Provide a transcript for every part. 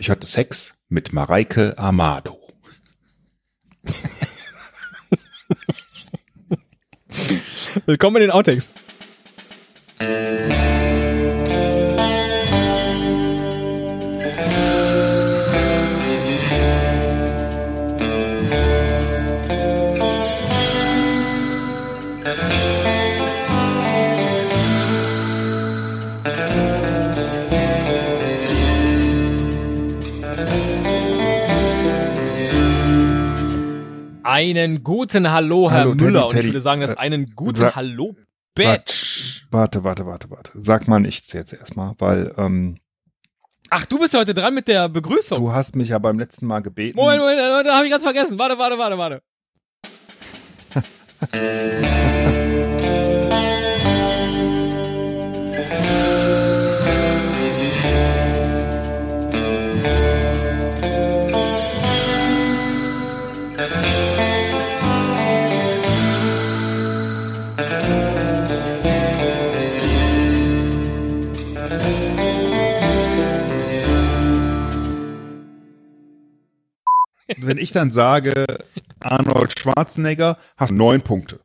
Ich hatte Sex mit Mareike Amado. Willkommen in den Outtakes. Einen guten Hallo, Herr Hallo, Teddy, Müller. Und ich Teddy. würde sagen, dass Äh, einen guten sa- Hallo, Batch. Warte, warte, warte, warte. Sag mal nichts jetzt erstmal, weil ähm, Ach, du bist heute dran mit der Begrüßung. du hast mich ja beim letzten Mal gebeten. Moment, Moment, Moment, da habe ich ganz vergessen. Warte, warte, warte, warte. Wenn ich dann sage, Arnold Schwarzenegger, hast du neun Punkte.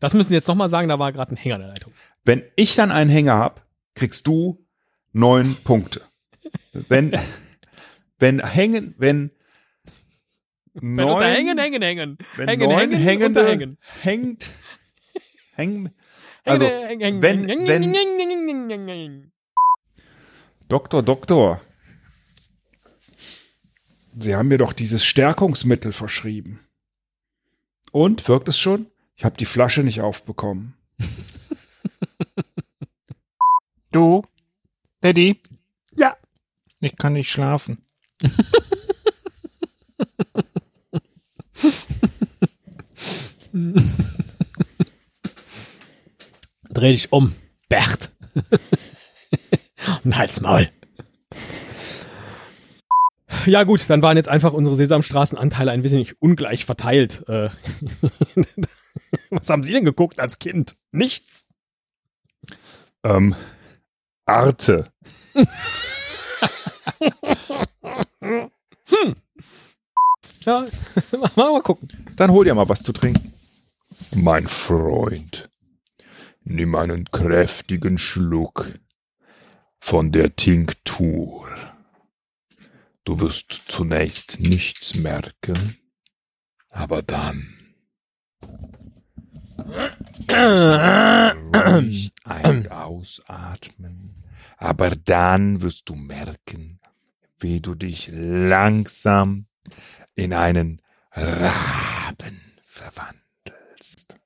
Das müssen Sie jetzt nochmal sagen, da war gerade ein Hänger in der Leitung. Wenn ich dann einen Hänger hab, kriegst du neun Punkte. Wenn, wenn hängen, wenn Wenn neun, hängen, hängen, hängen. wenn hängen, neun hängen, hängende unterhängen. hängt, hängen, also Hängen, hängen, wenn- hängen, wenn- hängen, hängen, hängen, hängen, hängen. Doktor, Doktor, Sie haben mir doch dieses Stärkungsmittel verschrieben. Und, wirkt es schon? Ich habe die Flasche nicht aufbekommen. du, Daddy? Ja. Ich kann nicht schlafen. Dreh dich um, Bert. Und halt's Maul. Ja gut, dann waren jetzt einfach unsere Sesamstraßenanteile ein wenig ungleich verteilt. Äh, Was haben Sie denn geguckt als Kind? Nichts. Ähm, Arte. Ja, mal, mal gucken. Dann hol dir mal was zu trinken. Mein Freund, nimm einen kräftigen Schluck von der Tinktur. Du wirst zunächst nichts merken, aber dann ein- ausatmen. Aber dann wirst du merken, wie du dich langsam in einen Raben verwandelst.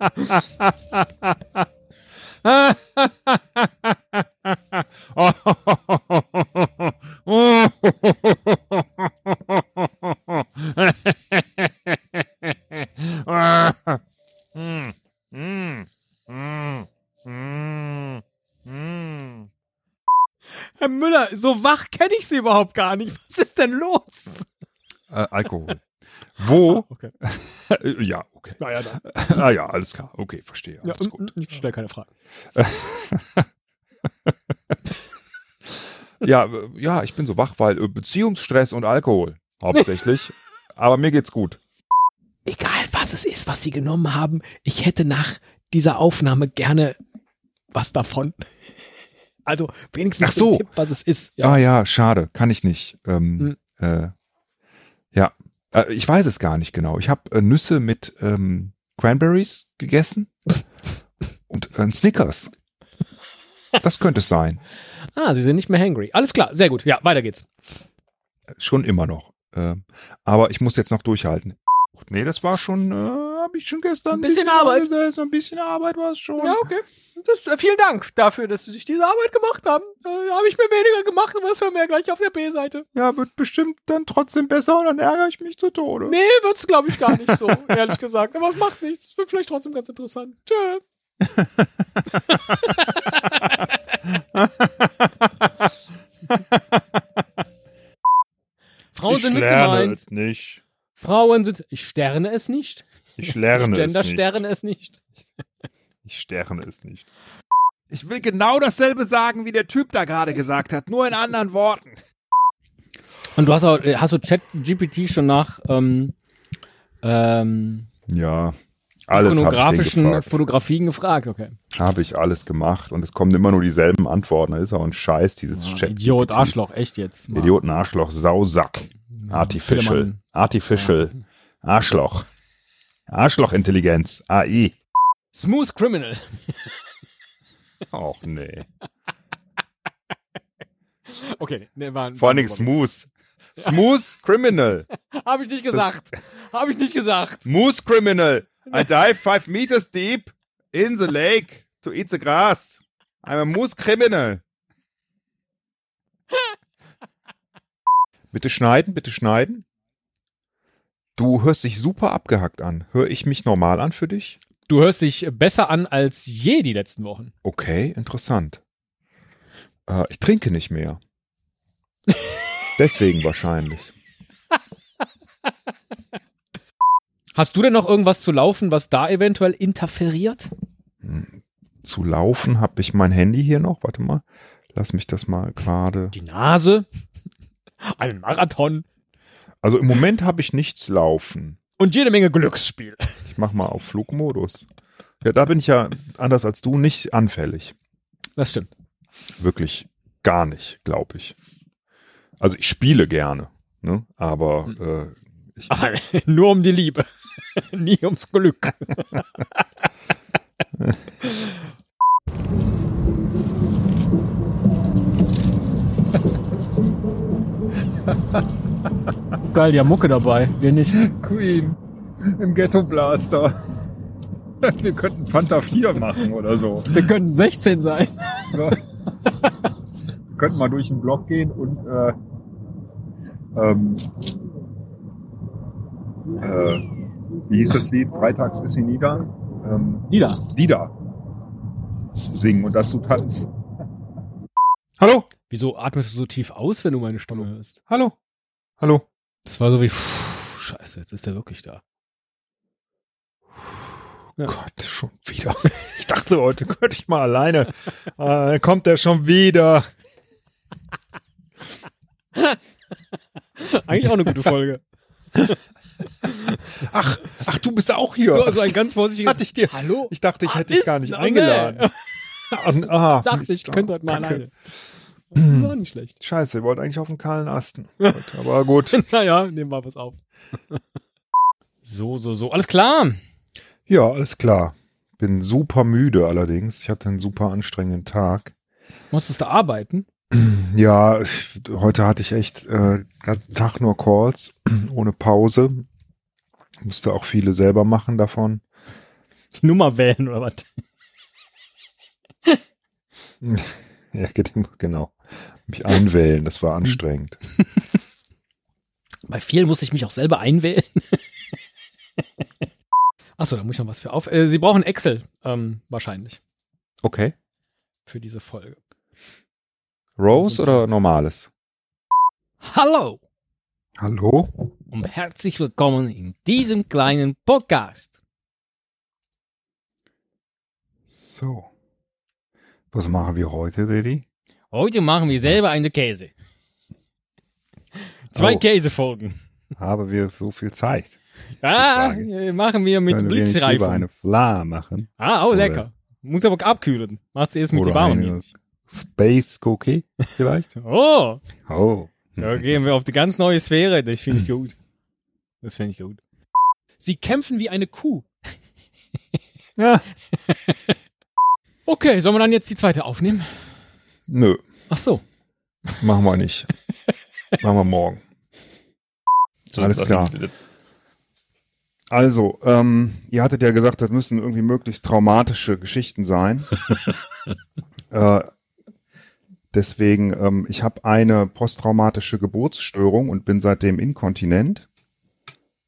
Mm, mm, mm, mm, mm. Herr Müller, so wach kenne ich Sie überhaupt gar nicht. Was ist denn los? Äh, Alkohol. Wo? Okay. ja, okay. Naja. Ah ja, alles klar. Okay, verstehe. Ja, Alles gut. ich stelle keine Fragen. Ja, äh, ja, ich bin so wach, weil äh, Beziehungsstress und Alkohol hauptsächlich. Aber mir geht's gut. Egal, was es ist, was Sie genommen haben, ich hätte nach dieser Aufnahme gerne was davon. Also wenigstens Ach so. Tipp, was es ist. Ah ja, schade, kann ich nicht. Ähm, äh, ja, äh, ich weiß es gar nicht genau. Ich habe äh, Nüsse mit ähm, Cranberries gegessen und äh, Snickers. Das könnte es sein. Ah, Sie sind nicht mehr hangry. Alles klar, sehr gut. Ja, weiter geht's. Schon immer noch. Ähm, aber ich muss jetzt noch durchhalten. Nee, das war schon, äh, habe ich schon gestern Ein bisschen Arbeit. angesessen, Ein bisschen Arbeit war es schon. Ja, okay. Das, äh, vielen Dank dafür, dass Sie sich diese Arbeit gemacht haben. Äh, Habe ich mir weniger gemacht, aber das hören wir ja gleich auf der B-Seite. Ja, wird bestimmt dann trotzdem besser und dann ärgere ich mich zu Tode. Nee, wird's glaube ich gar nicht so, ehrlich gesagt. Aber es macht nichts. Es wird vielleicht trotzdem ganz interessant. Tschö. Frauen ich sind nicht gemeint. es nicht. Frauen sind. Ich sterne es nicht. Ich lerne Ich es nicht. Sterne es nicht. Ich sterne es nicht. Ich will genau dasselbe sagen, wie der Typ da gerade gesagt hat, nur in anderen Worten. Und du hast auch, hast du Chat-GPT schon nach ähm, ähm, Ja, alles den gefragt. Fotografien gefragt, okay. Habe ich alles gemacht und es kommen immer nur dieselben Antworten. Das ist auch ein Scheiß, dieses Ja, Chat. Idiot, Arschloch, echt jetzt. Mal. Idioten, Arschloch, Sausack. Artificial. Fillemann. Artificial. Arschloch. Arschlochintelligenz. AI. Smooth Criminal. Och nee. Okay, ne, war ein- Vor allen Dingen Smooth. Smooth Criminal. Habe ich nicht gesagt. Habe ich nicht gesagt. Smooth Criminal. I dive five meters deep in the lake to eat the grass. I'm a moose criminal. Bitte schneiden, bitte schneiden. Du hörst dich super abgehackt an. Hör ich mich normal an für dich? Du hörst dich besser an als je die letzten Wochen. Okay, interessant. Äh, ich trinke nicht mehr. Deswegen wahrscheinlich. Hast du denn noch irgendwas zu laufen, was da eventuell interferiert? Zu laufen habe ich mein Handy hier noch. Warte mal. Lass mich das mal gerade. Die Nase? Einen Marathon? Also im Moment habe ich nichts laufen. Und jede Menge Glücksspiel. Ich mach mal auf Flugmodus. Ja, da bin ich ja anders als du nicht anfällig. Das stimmt. Wirklich gar nicht, glaube ich. Also ich spiele gerne, ne? aber äh, ich, Nur um die Liebe. Nie ums Glück. Geil, die haben Mucke dabei. Wir nicht. Queen im Ghetto Blaster. Wir könnten Fanta 4 machen oder so. Wir könnten 16 sein. Ja. Wir könnten mal durch den Block gehen und äh, ähm, äh, wie hieß das Lied? Freitags ist sie nieder. Ähm, Wieder. Lieder singen und dazu tanzen. Hallo, Wieso atmest du so tief aus, wenn du meine Stimme hörst? hallo, hallo. Das war so wie, pff, scheiße, jetzt ist er wirklich da. Ja. Gott, schon wieder. Ich dachte, heute könnte ich mal alleine. Äh, kommt der schon wieder. Eigentlich auch eine gute Folge. Ach, ach, du bist auch hier. So, also ein ganz vorsichtiges Hatte ich dir. Hallo? Ich dachte, ich Ah, hätte dich gar nicht oh, eingeladen. Und, ah, dachte, Mist. ich könnte heute mal alleine. Das auch nicht schlecht. Scheiße, wir wollten eigentlich auf den kahlen Asten. Aber gut. naja, nehmen wir was auf. so, so, so. Alles klar. Ja, alles klar. Bin super müde allerdings. Ich hatte einen super anstrengenden Tag. Musstest du arbeiten? Ja, ich, heute hatte ich echt äh, ganzen Tag nur Calls, ohne Pause. Musste auch viele selber machen davon. Die Nummer wählen oder was? Ja, genau. Mich einwählen, das war anstrengend. Bei vielen muss ich mich auch selber einwählen. Achso, da muss ich noch was für auf. Äh, Sie brauchen Excel, ähm, wahrscheinlich, Okay. für diese Folge. Rose oder normales? Hallo Hallo? und herzlich willkommen in diesem kleinen Podcast. So. Was machen wir heute, Didi? Heute machen wir selber eine Käse. Zwei Oh. Käsefolgen. Haben wir so viel Zeit? Ah, machen wir mit Können wir nicht lieber eine Fla machen? Ah, oh, Oder- lecker. Muss aber abkühlen. Machst du erst mit die warmen eine jetzt. Space Cookie vielleicht? Oh, Oh. da gehen wir auf die ganz neue Sphäre. Das finde ich gut. Das finde ich gut. Sie kämpfen wie eine Kuh. Ja. Okay, sollen wir dann jetzt die zweite aufnehmen? Nö, Ach so. machen wir nicht. machen wir morgen. So, Alles klar. Also, ähm, ihr hattet ja gesagt, das müssen irgendwie möglichst traumatische Geschichten sein. äh, deswegen, ähm, ich habe eine posttraumatische Geburtsstörung und bin seitdem inkontinent.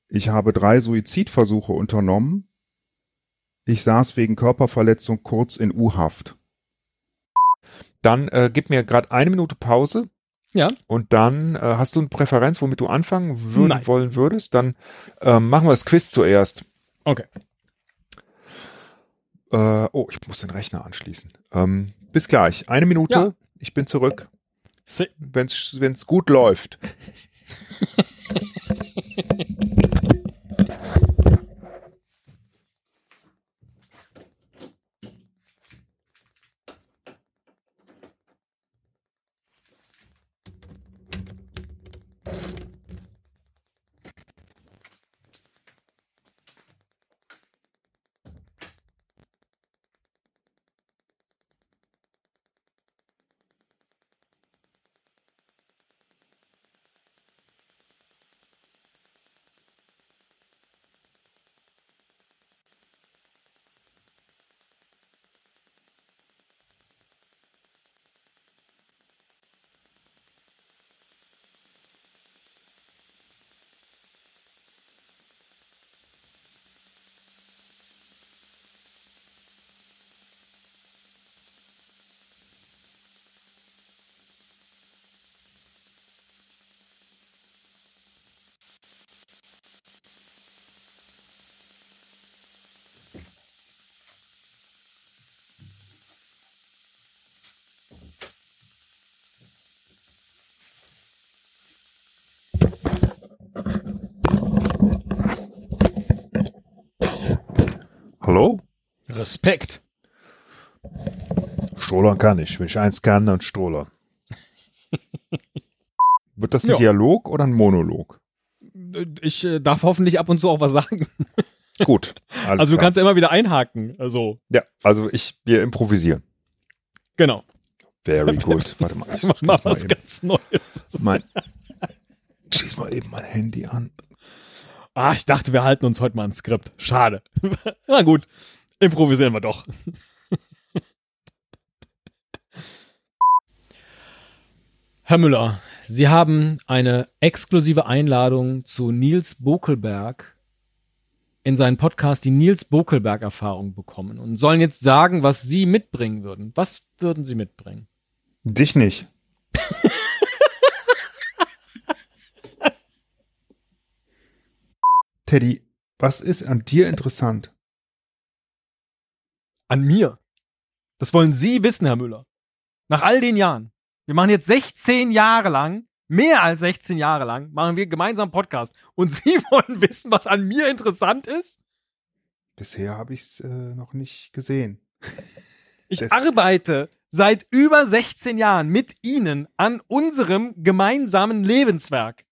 Ich habe drei Suizidversuche unternommen. Ich saß wegen Körperverletzung kurz in U-Haft. Dann äh, gib mir gerade eine Minute Pause. Ja. Und dann äh, hast du eine Präferenz, womit du anfangen Nein. wollen würdest? Dann ähm, machen wir das Quiz zuerst. Okay. Äh, oh, ich muss den Rechner anschließen. Ähm, bis gleich. Eine Minute. Ja. Ich bin zurück. Wenn es gut läuft. Hallo? Respekt. Strohlern kann ich. Wenn ich eins kann, dann Strohlern. Wird das ein Ja. Dialog oder ein Monolog? Ich äh, darf hoffentlich ab und zu auch was sagen. Gut. Also du klar. kannst ja immer wieder einhaken. Also, Ja, also ich, wir improvisieren. genau. Very good. Warte mal, ich Mach mal was eben ganz Neues. mein, schließ mal eben mein Handy an. Ah, ich dachte, wir halten uns heute mal ein Skript. Schade. Na gut, improvisieren wir doch. Herr Müller, Sie haben eine exklusive Einladung zu Nils Bokelberg in seinen Podcast die Nils Bokelberg-Erfahrung bekommen und sollen jetzt sagen, was Sie mitbringen würden. Was würden Sie mitbringen? Dich nicht. Teddy, was ist an dir interessant? An mir. Das wollen Sie wissen, Herr Müller. Nach all den Jahren. Wir machen jetzt 16 Jahre lang, mehr als 16 Jahre lang, machen wir gemeinsam einen Podcast. Und Sie wollen wissen, was an mir interessant ist? Bisher habe ich es äh, noch nicht gesehen. Ich Das- arbeite seit über 16 Jahren mit Ihnen an unserem gemeinsamen Lebenswerk.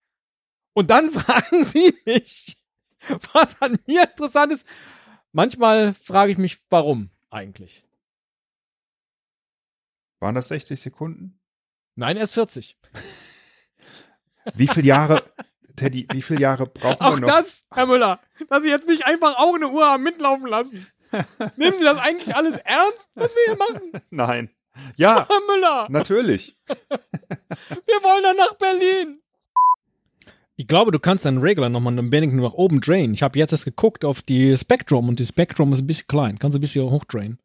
Und dann fragen Sie mich, was an mir interessant ist. Manchmal frage ich mich, warum eigentlich? Waren das 60 Sekunden? Nein, erst 40. Wie viele Jahre, Teddy, wie viele Jahre brauchen Auch wir noch? das, Herr Müller, dass Sie jetzt nicht einfach auch eine Uhr haben mitlaufen lassen. Nehmen Sie das eigentlich alles ernst, was wir hier machen? Nein. Ja, Herr Müller, natürlich. wir wollen dann nach Berlin. Ich glaube, du kannst deinen Regler nochmal ein wenig nach oben drehen. Ich habe jetzt erst geguckt auf die Spectrum und die Spectrum ist ein bisschen klein. Kannst du ein bisschen hochdrehen.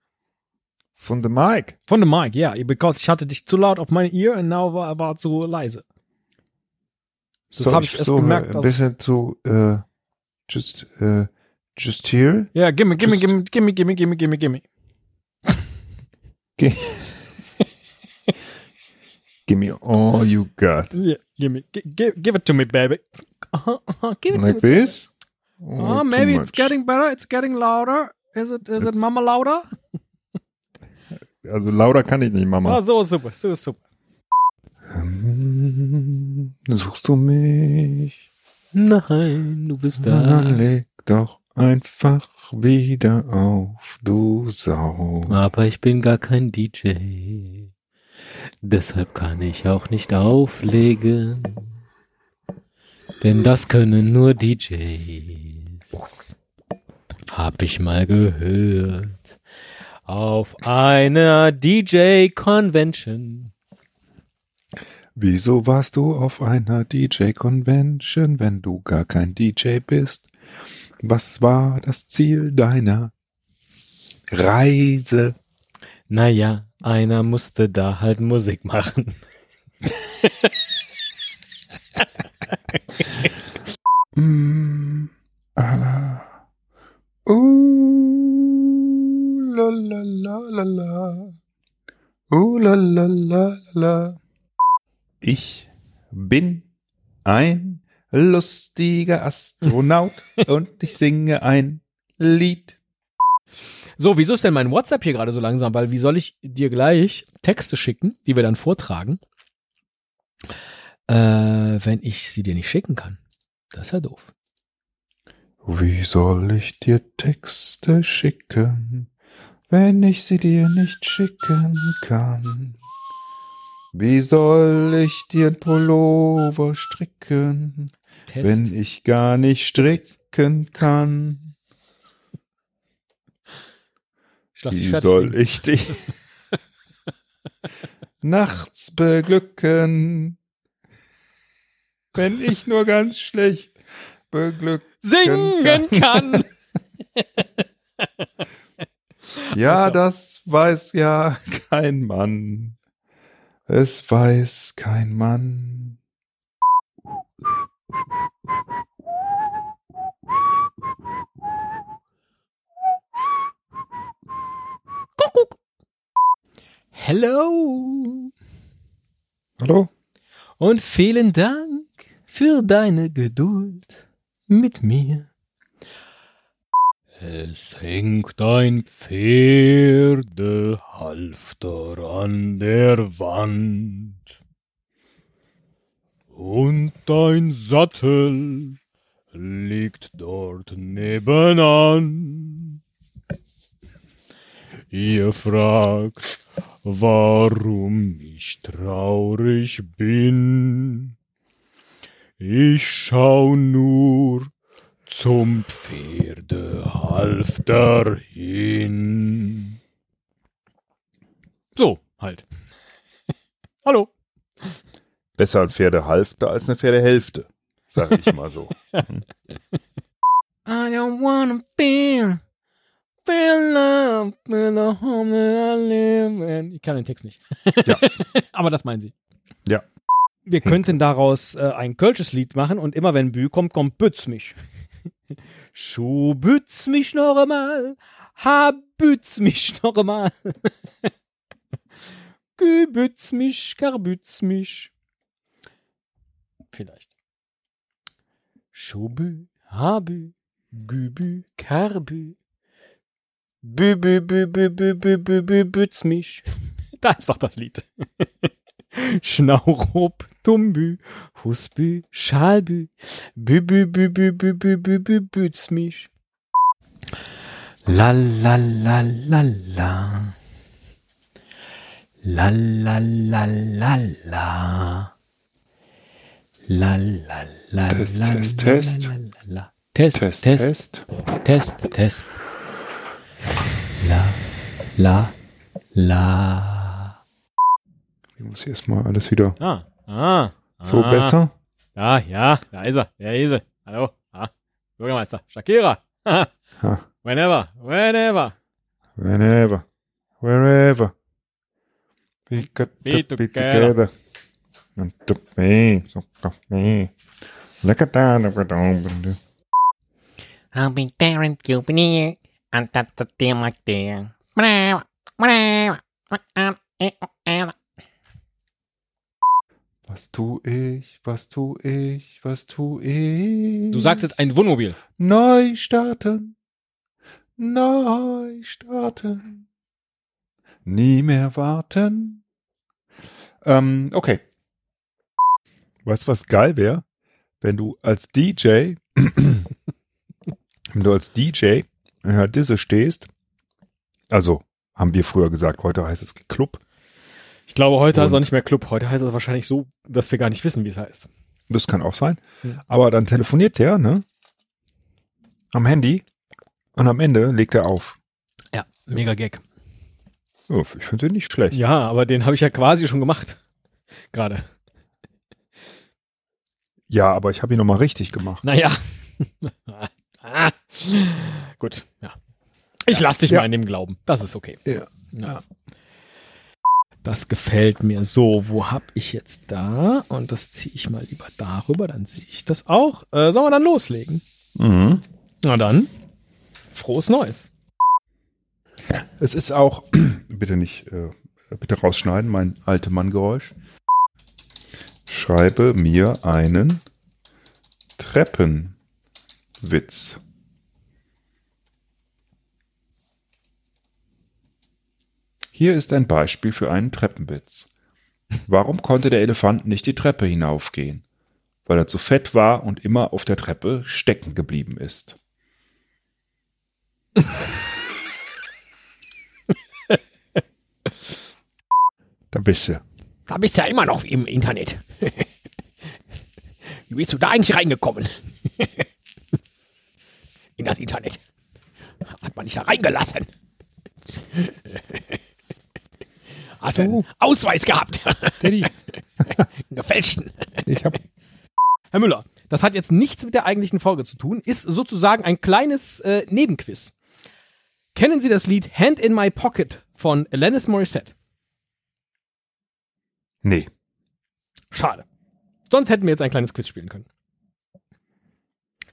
Von the Mic. Von dem Mic, ja. Yeah, because ich hatte dich zu laut auf meine Ear und now war, war zu leise. Das habe ich erst gemerkt. Ein bisschen zu, äh, just, äh, just here. Ja, gimme, gimme, gimme, gimme, gimme, gimme, gimme, gimme. Ge- Give me all you got. Yeah, gimme, gi- gi- give it to me, baby. Uh-huh, uh-huh, give it Like to me. this? Oh, too maybe it's much. getting better. It's getting louder. Is it? Is it It's- Mama louder? Also lauter kann ich nicht, Mama. Ah, so super, so super. Hm, Suchst du mich? Nein, du bist Dann leg doch einfach wieder auf, du Sau. Aber ich bin gar kein DJ. Deshalb kann ich auch nicht auflegen. Denn das können nur DJs. Hab ich mal gehört. Auf einer DJ-Convention. Wieso warst du auf einer DJ-Convention, wenn du gar kein DJ bist? Was war das Ziel deiner Reise? Naja, einer musste da halt Musik machen. Mm, ah, uh, la, la la la la. Uh, la la la la. Ich bin ein lustiger Astronaut und ich singe ein Lied. So, wieso ist denn mein WhatsApp hier gerade so langsam? Weil wie soll ich dir gleich Texte schicken, die wir dann vortragen, äh, wenn ich sie dir nicht schicken kann? Das ist ja doof. Wie soll ich dir Texte schicken, wenn ich sie dir nicht schicken kann? Wie soll ich dir ein Pullover stricken, Test. wenn ich gar nicht stricken kann? ich Wie soll ich dich nachts beglücken, wenn ich nur ganz schlecht beglücken singen kann? Ja, das weiß ja kein Mann. Es weiß kein Mann. Kuckuck. Hello Hallo? und vielen Dank für deine Geduld mit mir. Es hängt ein Pferdehalfter an der Wand und ein Sattel liegt dort nebenan. Ihr fragt, warum ich traurig bin. Ich schau nur zum Pferdehalfter hin. So, halt. Hallo. Besser ein Pferdehalfter als eine Pferdehälfte, sag ich mal so. I don't wanna feel, feel love with the home that I live in. Ich kann den Text nicht. Ja. Aber das meinen Sie. Ja. Wir könnten daraus äh, ein kölsches Lied machen und immer wenn Bü kommt, kommt Bütz mich. Schuh bütz mich noch einmal, ha bütz mich noch einmal. Gü bütz mich, gar bütz mich. Vielleicht. Schubü, habü, gübü, karbü. Bü, bü, bü, bü, bü, bü, bü, bü, bütz mich. Da ist doch das Lied. Schnaurup, Dumbü, Husbü, Schalbü, Bübü, Bübü, Bübü, Bübü, Bützmisch. La la la la la. La la la la la. La la test, test, test. La, la, la. Test, test, test, test, test. La la la. Ich muss hier erstmal alles wieder Ah, ah. so ah. besser. Ja, ja, da ist er, da ist er. Hallo, ah, Bürgermeister, Shakira. Ha. whenever, whenever. Whenever, wherever. We got Be to be together. together. And to be, so to be. Like a down, like a down. I'll be there and you'll be near. And that's the thing like there. Whatever, whatever, whatever. Was tu ich, was tu ich, was tu ich? Du sagst jetzt ein Wohnmobil. Neu starten, neu starten, nie mehr warten. Ähm, okay. Weißt du, was geil wäre? Wenn du als DJ, wenn du als DJ in der Disse stehst, also haben wir früher gesagt, heute heißt es Club, Ich glaube, heute heißt es auch nicht mehr Club. Heute heißt es wahrscheinlich so, dass wir gar nicht wissen, wie es heißt. das kann auch sein, Ja. aber dann telefoniert der, ne? Am Handy und am Ende legt er auf. Ja, mega Gag. Oh, ich finde den nicht schlecht. Ja, aber den habe ich ja quasi schon gemacht. Gerade. Ja, aber ich habe ihn nochmal richtig gemacht. Naja. ah. Gut, ja. Ich lass dich Ja. mal in dem Glauben. Das ist okay. Ja. Ja. Das gefällt mir. So, wo hab ich jetzt da? Und das ziehe ich mal lieber darüber, dann sehe ich das auch. Äh, sollen wir dann loslegen? Mhm. Na dann, frohes Neues. Es ist auch, bitte nicht, äh, bitte rausschneiden, mein alte Mann-Geräusch. Schreibe mir einen Treppenwitz. Hier ist ein Beispiel für einen Treppenwitz. Warum konnte der Elefant nicht die Treppe hinaufgehen? Weil er zu fett war und immer auf der Treppe stecken geblieben ist. da bist du. Da bist du ja immer noch im Internet. Wie bist du da eigentlich reingekommen? In das Internet. Hat man dich da reingelassen? Hast du einen Ausweis gehabt? Teddy, Einen gefälschten. ich hab. Herr Müller, das hat jetzt nichts mit der eigentlichen Folge zu tun, ist sozusagen ein kleines äh, Nebenquiz. Kennen Sie das Lied Hand in My Pocket von Alanis Morissette? Nee. Schade. Sonst hätten wir jetzt ein kleines Quiz spielen können.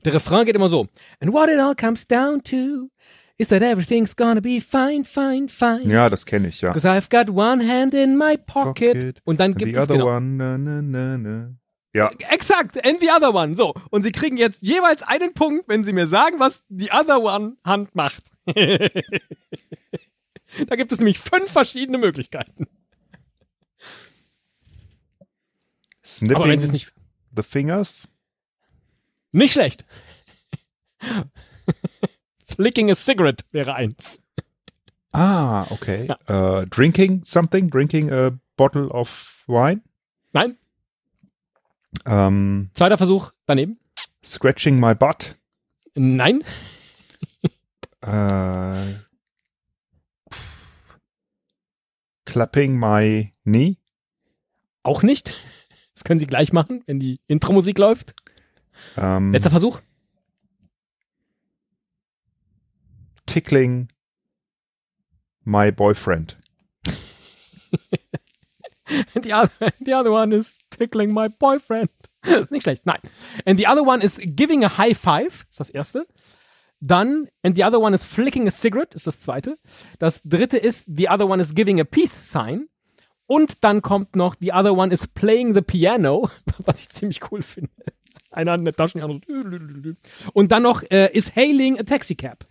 Der Refrain geht immer so. And what it all comes down to is that everything's gonna be fine, fine, fine. Ja, das kenne ich, ja. Because I've got one hand in my pocket. Pocket. Und dann gibt the es other genau. one, na, na, na, na. Ja, Exakt, and the other one. So. Und Sie kriegen jetzt jeweils einen Punkt, wenn Sie mir sagen, was die other one Hand macht. da gibt es nämlich fünf verschiedene Möglichkeiten. snipping Aber wenn Sie es nicht. the fingers. Nicht schlecht. Flicking a cigarette wäre eins. Ah, okay. Äh, drinking something, drinking a bottle of wine. Nein? Ähm, Zweiter Versuch daneben? scratching my butt. Nein? Äh, clapping my knee. Auch nicht. Das können Sie gleich machen, wenn die Intro-Musik läuft. Ähm, Letzter Versuch? Tickling my boyfriend. The other, the other one is tickling my boyfriend. Nicht schlecht, nein. And the other one is giving a high five, ist das erste. Dann, and the other one is flicking a cigarette, ist das zweite. Das dritte ist, the other one is giving a peace sign. Und dann kommt noch, the other one is playing the piano, was ich ziemlich cool finde. Einer hat eine Taschen, die andere. Und dann noch, äh, is hailing a taxi cab.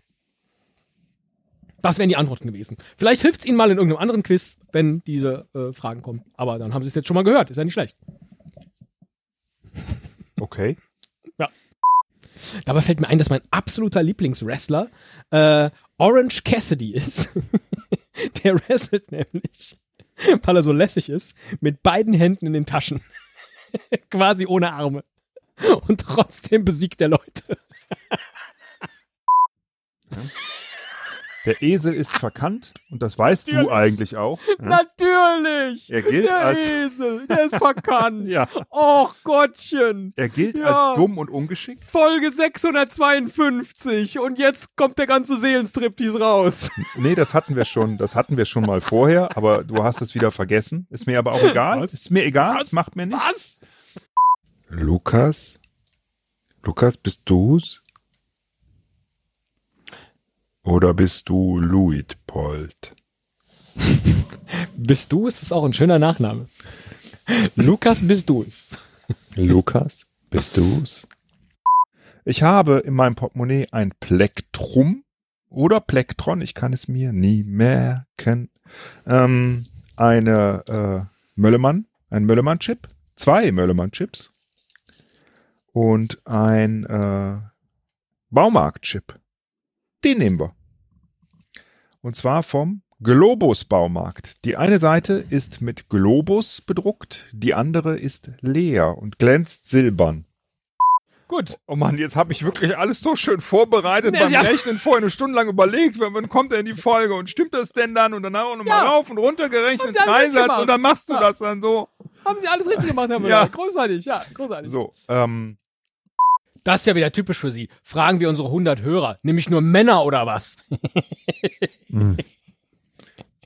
Das wären die Antworten gewesen. Vielleicht hilft es Ihnen mal in irgendeinem anderen Quiz, wenn diese äh, Fragen kommen. Aber dann haben Sie es jetzt schon mal gehört. Ist ja nicht schlecht. Okay. Dabei fällt mir ein, dass mein absoluter Lieblingswrestler äh, Orange Cassidy ist. Der wrestelt nämlich, weil er so lässig ist, mit beiden Händen in den Taschen. Quasi ohne Arme. Und trotzdem besiegt er Leute. Der Esel ist verkannt und das weißt du Natürlich. eigentlich auch. Ja? Natürlich! Er gilt der als- Esel, der ist verkannt. Ja. Och Gottchen. Er gilt Ja. als dumm und ungeschickt. Folge 652 und jetzt kommt der ganze Seelenstriptease raus. Nee, das hatten wir schon, das hatten wir schon mal vorher, aber du hast es wieder vergessen. Ist mir aber auch egal. Was? Ist mir egal, Was? es macht mir nichts. Was? Lukas? Lukas, bist du's? Oder bist du Luitpold? Bist du es? Ist auch ein schöner Nachname. Lukas, bist du es? Lukas, bist du's? Ich habe in meinem Portemonnaie ein Plektrum oder Plektron, ich kann es mir nie merken. Ähm, eine äh, Möllemann, ein Möllemann-Chip, zwei Möllemann-Chips und ein äh, Baumarkt-Chip. Den nehmen wir. Und zwar vom Globus Baumarkt. Die eine Seite ist mit Globus bedruckt, die andere ist leer und glänzt silbern. Gut. Oh Mann, jetzt habe ich wirklich alles so schön vorbereitet Nee, beim ja. Rechnen, vorher eine Stunde lang überlegt, wann kommt denn die Folge und stimmt das denn dann und dann auch nochmal Ja. rauf und runter gerechnet, Dreisatz gemacht. und dann machst du Ja. das dann so. Haben Sie alles richtig gemacht, Herr Müller? Ja. Großartig, ja, großartig. So, ähm, Das ist ja wieder typisch für Sie. Fragen wir unsere 100 Hörer. Nämlich nur Männer oder was?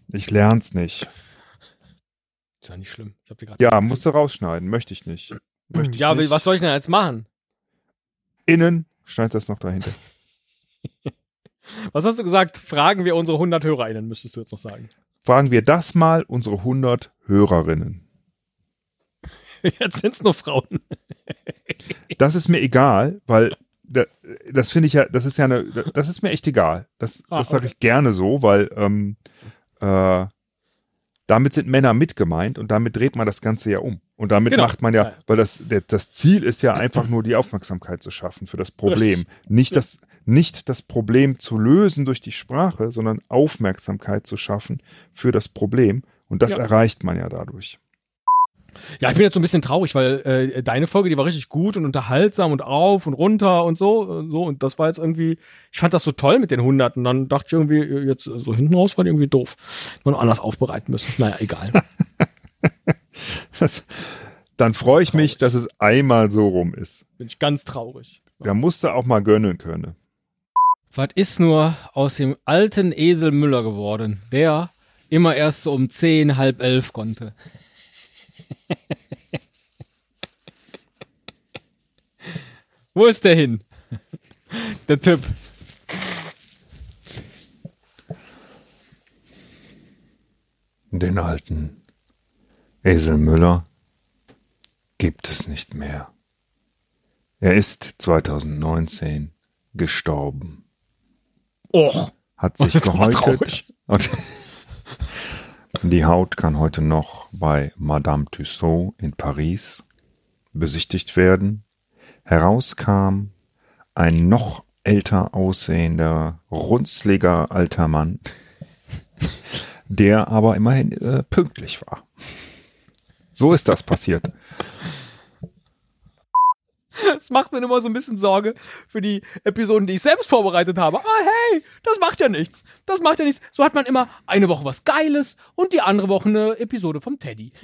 ich lern's nicht. Ist ja nicht schlimm. Ja, musst du rausschneiden, möchte ich nicht. Möchte ich ja, nicht. was soll ich denn jetzt machen? Innen, schneid das noch dahinter. Was hast du gesagt? Fragen wir unsere 100 HörerInnen, müsstest du jetzt noch sagen. Fragen wir das mal unsere 100 Hörerinnen. Jetzt sind es nur Frauen. Das ist mir egal, weil da, das finde ich ja, das ist ja eine, das ist mir echt egal. Das, Ah, das sage okay. ich gerne so, weil ähm, äh, damit sind Männer mitgemeint und damit dreht man das Ganze ja um. Und damit Genau. macht man ja, Ja. weil das, der, das Ziel ist ja einfach nur die Aufmerksamkeit zu schaffen für das Problem. Richtig. Nicht das, nicht das Problem zu lösen durch die Sprache, sondern Aufmerksamkeit zu schaffen für das Problem. Und das Ja. erreicht man ja dadurch. Ja, ich bin jetzt so ein bisschen traurig, weil äh, deine Folge, die war richtig gut und unterhaltsam und auf und runter und so, äh, so und das war jetzt irgendwie, ich fand das so toll mit den Hunderten, dann dachte ich irgendwie, äh, jetzt so hinten raus war die irgendwie doof. Man anders aufbereiten müssen. Naja, egal. Das, dann freue ich mich, dass es einmal so rum ist. bin ich ganz traurig. Da musst du auch mal gönnen können. Was ist nur aus dem alten Esel Müller geworden, der immer erst so um zehn, halb elf konnte? Wo ist der hin? Der Typ. Den alten Esel Müller gibt es nicht mehr. Er ist 2019 gestorben, Och, hat sich gehäutet und die Haut kann heute noch bei Madame Tussaud in Paris besichtigt werden. Herauskam ein noch älter aussehender, runzliger alter Mann, der aber immerhin äh, pünktlich war. So ist das passiert. Das macht mir immer so ein bisschen Sorge für die Episoden, die ich selbst vorbereitet habe. Ah, hey, das macht ja nichts. Das macht ja nichts. So hat man immer eine Woche was Geiles und die andere Woche eine Episode vom Teddy.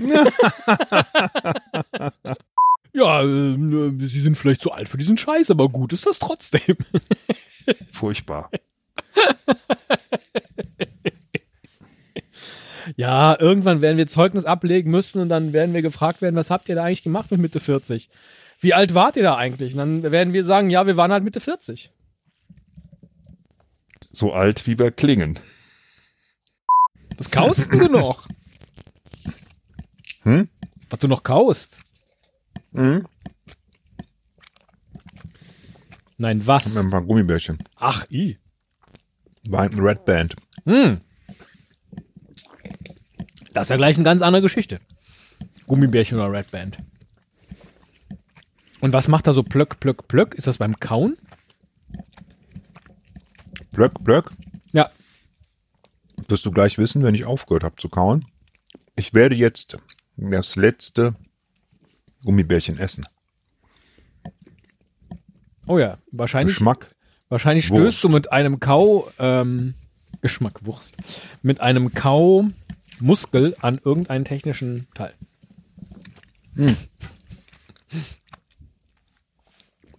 ja, äh, sie sind vielleicht zu alt für diesen Scheiß, aber gut ist das trotzdem. Furchtbar. Ja, irgendwann werden wir Zeugnis ablegen müssen und dann werden wir gefragt werden, was habt ihr da eigentlich gemacht mit Mitte 40? Wie alt wart ihr da eigentlich? Und dann werden wir sagen, ja, wir waren halt Mitte 40. So alt wie wir klingen. Was kaust du noch? Hm? Was du noch kaust? Mhm. Nein, was? Ein paar Gummibärchen. Ach, i. War ein Red Band. Hm. Das ist ja gleich eine ganz andere Geschichte. Gummibärchen oder Red Band. Und was macht da so Plöck, Plöck, Plöck? Ist das beim Kauen? Blöck, Blöck. Ja. Wirst du gleich wissen, wenn ich aufgehört habe zu kauen. Ich werde jetzt das letzte Gummibärchen essen. Oh ja, wahrscheinlich, Geschmack. wahrscheinlich Wurst. stößt du mit einem Kau, ähm, Geschmack Wurst, mit einem Kau-Muskel an irgendeinen technischen Teil.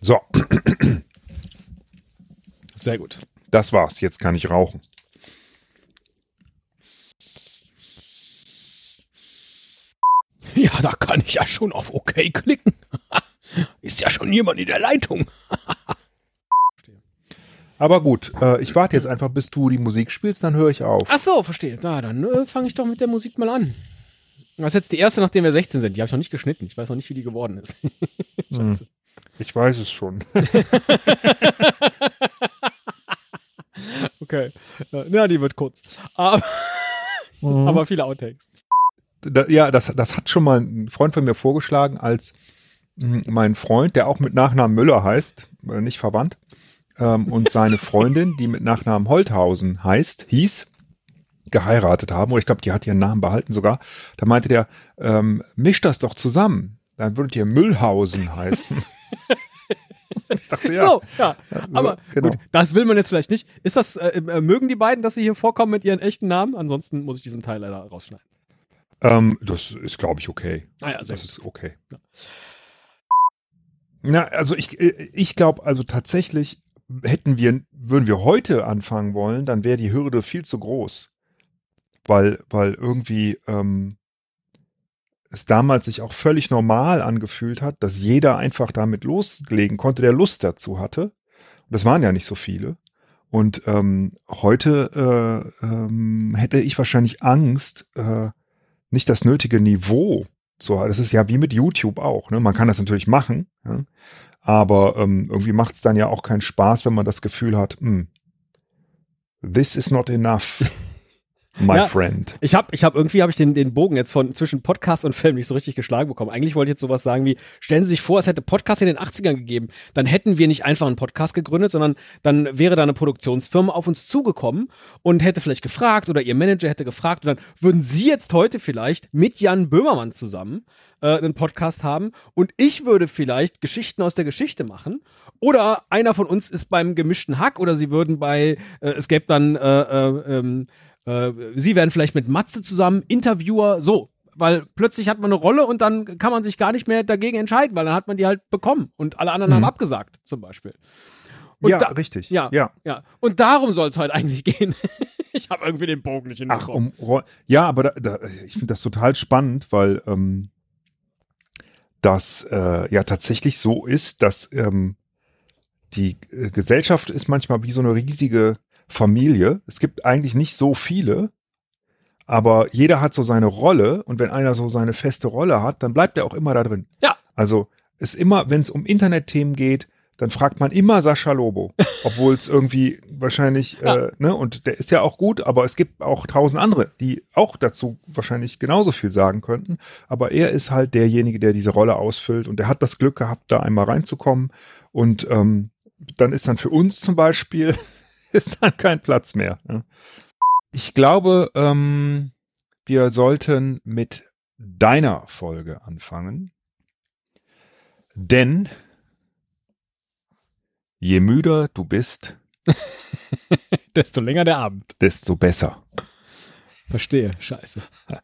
So, Sehr gut. das war's. Jetzt kann ich rauchen. Ja, da kann ich ja schon auf OK klicken. Ist ja schon jemand in der Leitung. Aber gut, äh, ich warte jetzt einfach, bis du die Musik spielst, dann höre ich auf. Ach so, verstehe. Na, dann äh, fange ich doch mit der Musik mal an. Das ist jetzt die erste, nachdem wir 16 sind. Die habe ich noch nicht geschnitten. Ich weiß noch nicht, wie die geworden ist. Scheiße. Ich weiß es schon. Okay. Ja, die wird kurz. Aber, aber viele Outtakes. Da, ja, das, das hat schon mal ein Freund von mir vorgeschlagen, als mh, mein Freund, der auch mit Nachnamen Müller heißt, äh, nicht verwandt, ähm, und seine Freundin, die mit Nachnamen Holthausen heißt, hieß, geheiratet haben, oder ich glaube, die hat ihren Namen behalten sogar, da meinte der, ähm, misch das doch zusammen, dann würdet ihr Müllhausen heißen. ich dachte, ja. So, ja. Aber genau. gut, das will man jetzt vielleicht nicht. Ist das, äh, äh, mögen die beiden, dass sie hier vorkommen mit ihren echten Namen? Ansonsten muss ich diesen Teil leider rausschneiden. Ähm, das ist, glaube ich, okay. Naja, sehr Das gut. ist okay. Na, also ich, äh, ich glaube, also tatsächlich hätten wir, würden wir heute anfangen wollen, dann wäre die Hürde viel zu groß. Weil, weil irgendwie ähm, es damals sich auch völlig normal angefühlt hat, dass jeder einfach damit loslegen konnte, der Lust dazu hatte. Und das waren ja nicht so viele. Und ähm, heute äh, ähm, hätte ich wahrscheinlich Angst, äh, nicht das nötige Niveau zu haben. Das ist ja wie mit YouTube auch. Ne? Man kann das natürlich machen, ja? aber ähm, irgendwie macht es dann ja auch keinen Spaß, wenn man das Gefühl hat, hm, this is not enough, my Ja. friend. Ich habe ich hab irgendwie habe ich den, den Bogen jetzt von zwischen Podcast und Film nicht so richtig geschlagen bekommen. Eigentlich wollte ich jetzt sowas sagen wie, stellen Sie sich vor, es hätte Podcast in den 80ern gegeben. Dann hätten wir nicht einfach einen Podcast gegründet, sondern dann wäre da eine Produktionsfirma auf uns zugekommen und hätte vielleicht gefragt oder Ihr Manager hätte gefragt und dann würden Sie jetzt heute vielleicht mit Jan Böhmermann zusammen äh, einen Podcast haben und ich würde vielleicht Geschichten aus der Geschichte machen oder einer von uns ist beim gemischten Hack oder Sie würden bei, äh, es gäbe dann äh, äh, ähm, äh, sie werden vielleicht mit Matze zusammen, Interviewer, so. Weil plötzlich hat man eine Rolle und dann kann man sich gar nicht mehr dagegen entscheiden, weil dann hat man die halt bekommen und alle anderen Mhm. haben abgesagt, zum Beispiel. Und ja, da- richtig. ja. ja. Ja, und darum soll es heute eigentlich gehen. ich habe irgendwie den Bogen nicht Ach, hinbekommen. um Ro- ja, aber da, da, ich finde das total spannend, weil ähm, das äh, ja tatsächlich so ist, dass ähm, die äh, Gesellschaft ist manchmal wie so eine riesige Familie. Es gibt eigentlich nicht so viele, aber jeder hat so seine Rolle und wenn einer so seine feste Rolle hat, dann bleibt er auch immer da drin. Ja. Also ist immer, wenn es um Internetthemen geht, dann fragt man immer Sascha Lobo, obwohl es irgendwie wahrscheinlich, Ja. äh, ne, und der ist ja auch gut, aber es gibt auch tausend andere, die auch dazu wahrscheinlich genauso viel sagen könnten. Aber er ist halt derjenige, der diese Rolle ausfüllt und er hat das Glück gehabt, da einmal reinzukommen. Und ähm, dann ist dann für uns zum Beispiel ist dann kein Platz mehr. Ich glaube, ähm, wir sollten mit deiner Folge anfangen. Denn je müder du bist, Desto länger der Abend. desto besser. Verstehe, scheiße.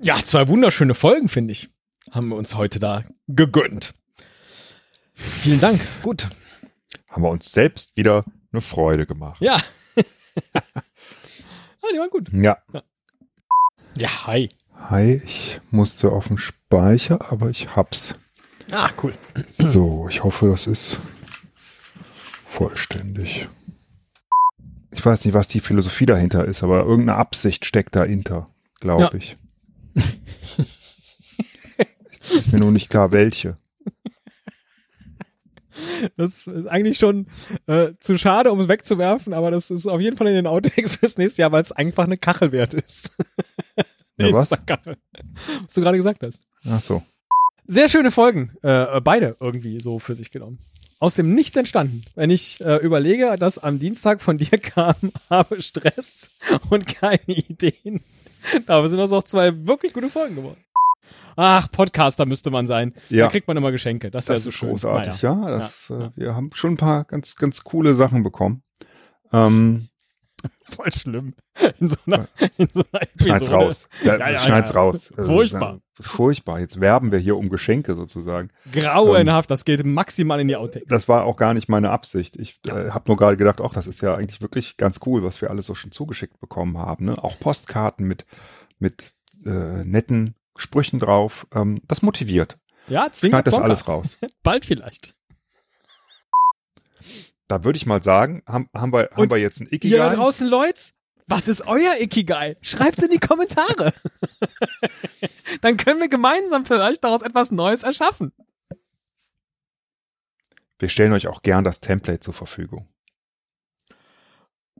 ja, zwei wunderschöne Folgen, finde ich, haben wir uns heute da gegönnt. Vielen Dank. Gut. Haben wir uns selbst wieder eine Freude gemacht. Ja. ah, die waren gut. Ja. Ja, hi. Hi, ich musste auf den Speicher, aber ich hab's. Ah, cool. So, ich hoffe, das ist vollständig. Ich weiß nicht, was die Philosophie dahinter ist, aber irgendeine Absicht steckt dahinter, glaube Ja. ich. ist mir nur nicht klar, welche. Das ist eigentlich schon äh, zu schade, um es wegzuwerfen, aber das ist auf jeden Fall in den Outtakes fürs nächste Jahr, weil es einfach eine Kachel wert ist. Ja, was? Was du gerade gesagt hast. Ach so. Sehr schöne Folgen, äh, beide irgendwie so für sich genommen. Aus dem Nichts entstanden. Wenn ich äh, überlege, dass am Dienstag von dir kam, habe Stress und keine Ideen. Da sind das auch zwei wirklich gute Folgen geworden. Ach, Podcaster müsste man sein. Ja. Da kriegt man immer Geschenke. Das wäre Das so ist schön. großartig, Naja. ja. Das, Ja, äh. Wir haben schon ein paar ganz, ganz coole Sachen bekommen. Ähm, Voll schlimm. In so einer, in so einer Episode. schneid's raus. Ja, Ja, ja, schneid's raus. Also, Furchtbar. Furchtbar. Jetzt werben wir hier um Geschenke sozusagen. Grauenhaft. Das geht maximal in die Outtakes. Das war auch gar nicht meine Absicht. Ich äh, habe nur gerade gedacht, ach, das ist ja eigentlich wirklich ganz cool, was wir alles so schon zugeschickt bekommen haben. Ne? Auch Postkarten mit, mit äh, netten Sprüchen drauf. Ähm, das motiviert. ja, zwingend das alles raus. Bald vielleicht. Da würde ich mal sagen, haben, haben, wir, haben Und wir jetzt ein Ihr Ikigai? draußen, Leute, was ist euer Ikigai? Schreibt's in die Kommentare. Dann können wir gemeinsam vielleicht daraus etwas Neues erschaffen. Wir stellen euch auch gern das Template zur Verfügung.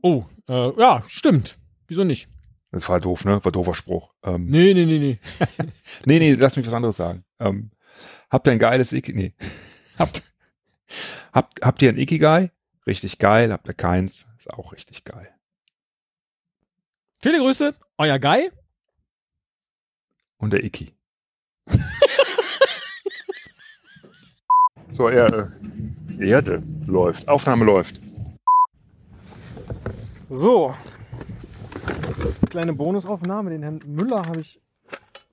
Oh, äh, ja, stimmt. Wieso nicht? Das war doof, ne? War doofer Spruch. Ähm, Nee, nee, nee, nee. Nee, nee, lass mich was anderes sagen. Ähm, habt ihr ein geiles Ikigai? Nee. habt, habt, habt ihr ein Ikigai? Richtig geil. Habt ihr keins? Ist auch richtig geil. Viele Grüße, euer Guy. Und der Iki. so, Erde. Erde läuft. Aufnahme läuft. So. Kleine Bonusaufnahme. Den Herrn Müller habe ich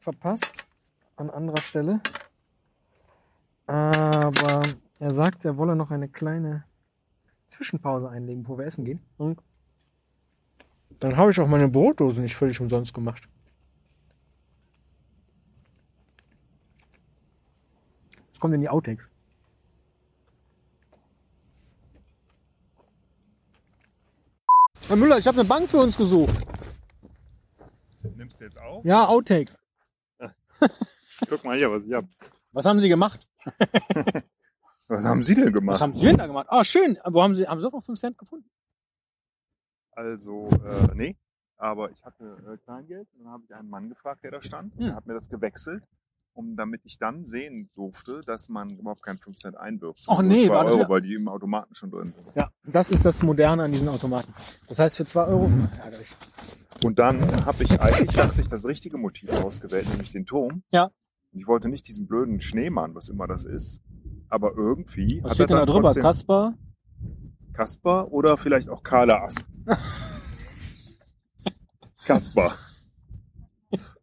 verpasst. An anderer Stelle. Aber er sagt, er wolle noch eine kleine Zwischenpause einlegen, bevor wir essen gehen. Und dann habe ich auch meine Brotdose nicht völlig umsonst gemacht. Das kommt in die Outtakes. Herr Müller, ich habe eine Bank für uns gesucht. Nimmst du jetzt auf? Ja, Outtakes. Guck mal hier, was ich hab. Was haben Sie gemacht? Was haben Sie denn gemacht? Was haben Sie denn da gemacht? Ah, schön. Wo haben Sie, haben Sie doch noch 5 Cent gefunden? Also, äh, nee. Aber ich hatte äh, Kleingeld und dann habe ich einen Mann gefragt, der da stand. Und Hm. der hat mir das gewechselt, um damit ich dann sehen durfte, dass man überhaupt keinen 5 Cent einwirft. Ach nee, war Euro, ja- weil die im Automaten schon drin sind. Ja, das ist das Moderne an diesen Automaten. Das heißt, für 2 Euro. Ärgerlich. Und dann habe ich eigentlich, dachte ich, das richtige Motiv ausgewählt, nämlich den Turm. Ja. Und ich wollte nicht diesen blöden Schneemann, was immer das ist. Aber irgendwie Was hat steht denn da drüber? Kasper? Kasper oder vielleicht auch Carla Asten. Kasper.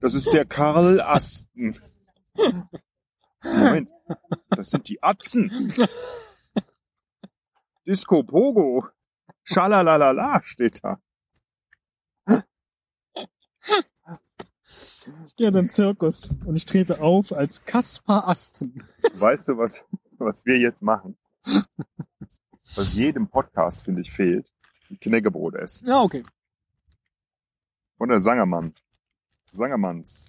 Das ist der Karl Asten. Moment, das sind die Atzen. Disco Pogo. Schalalalala steht da. Ich gehe in den Zirkus und ich trete auf als Kaspar Asten. Weißt du, was, was wir jetzt machen? Was jedem Podcast, finde ich, fehlt. Knäckebrot essen. Ja, okay. Von der Sangermann. Sangermanns.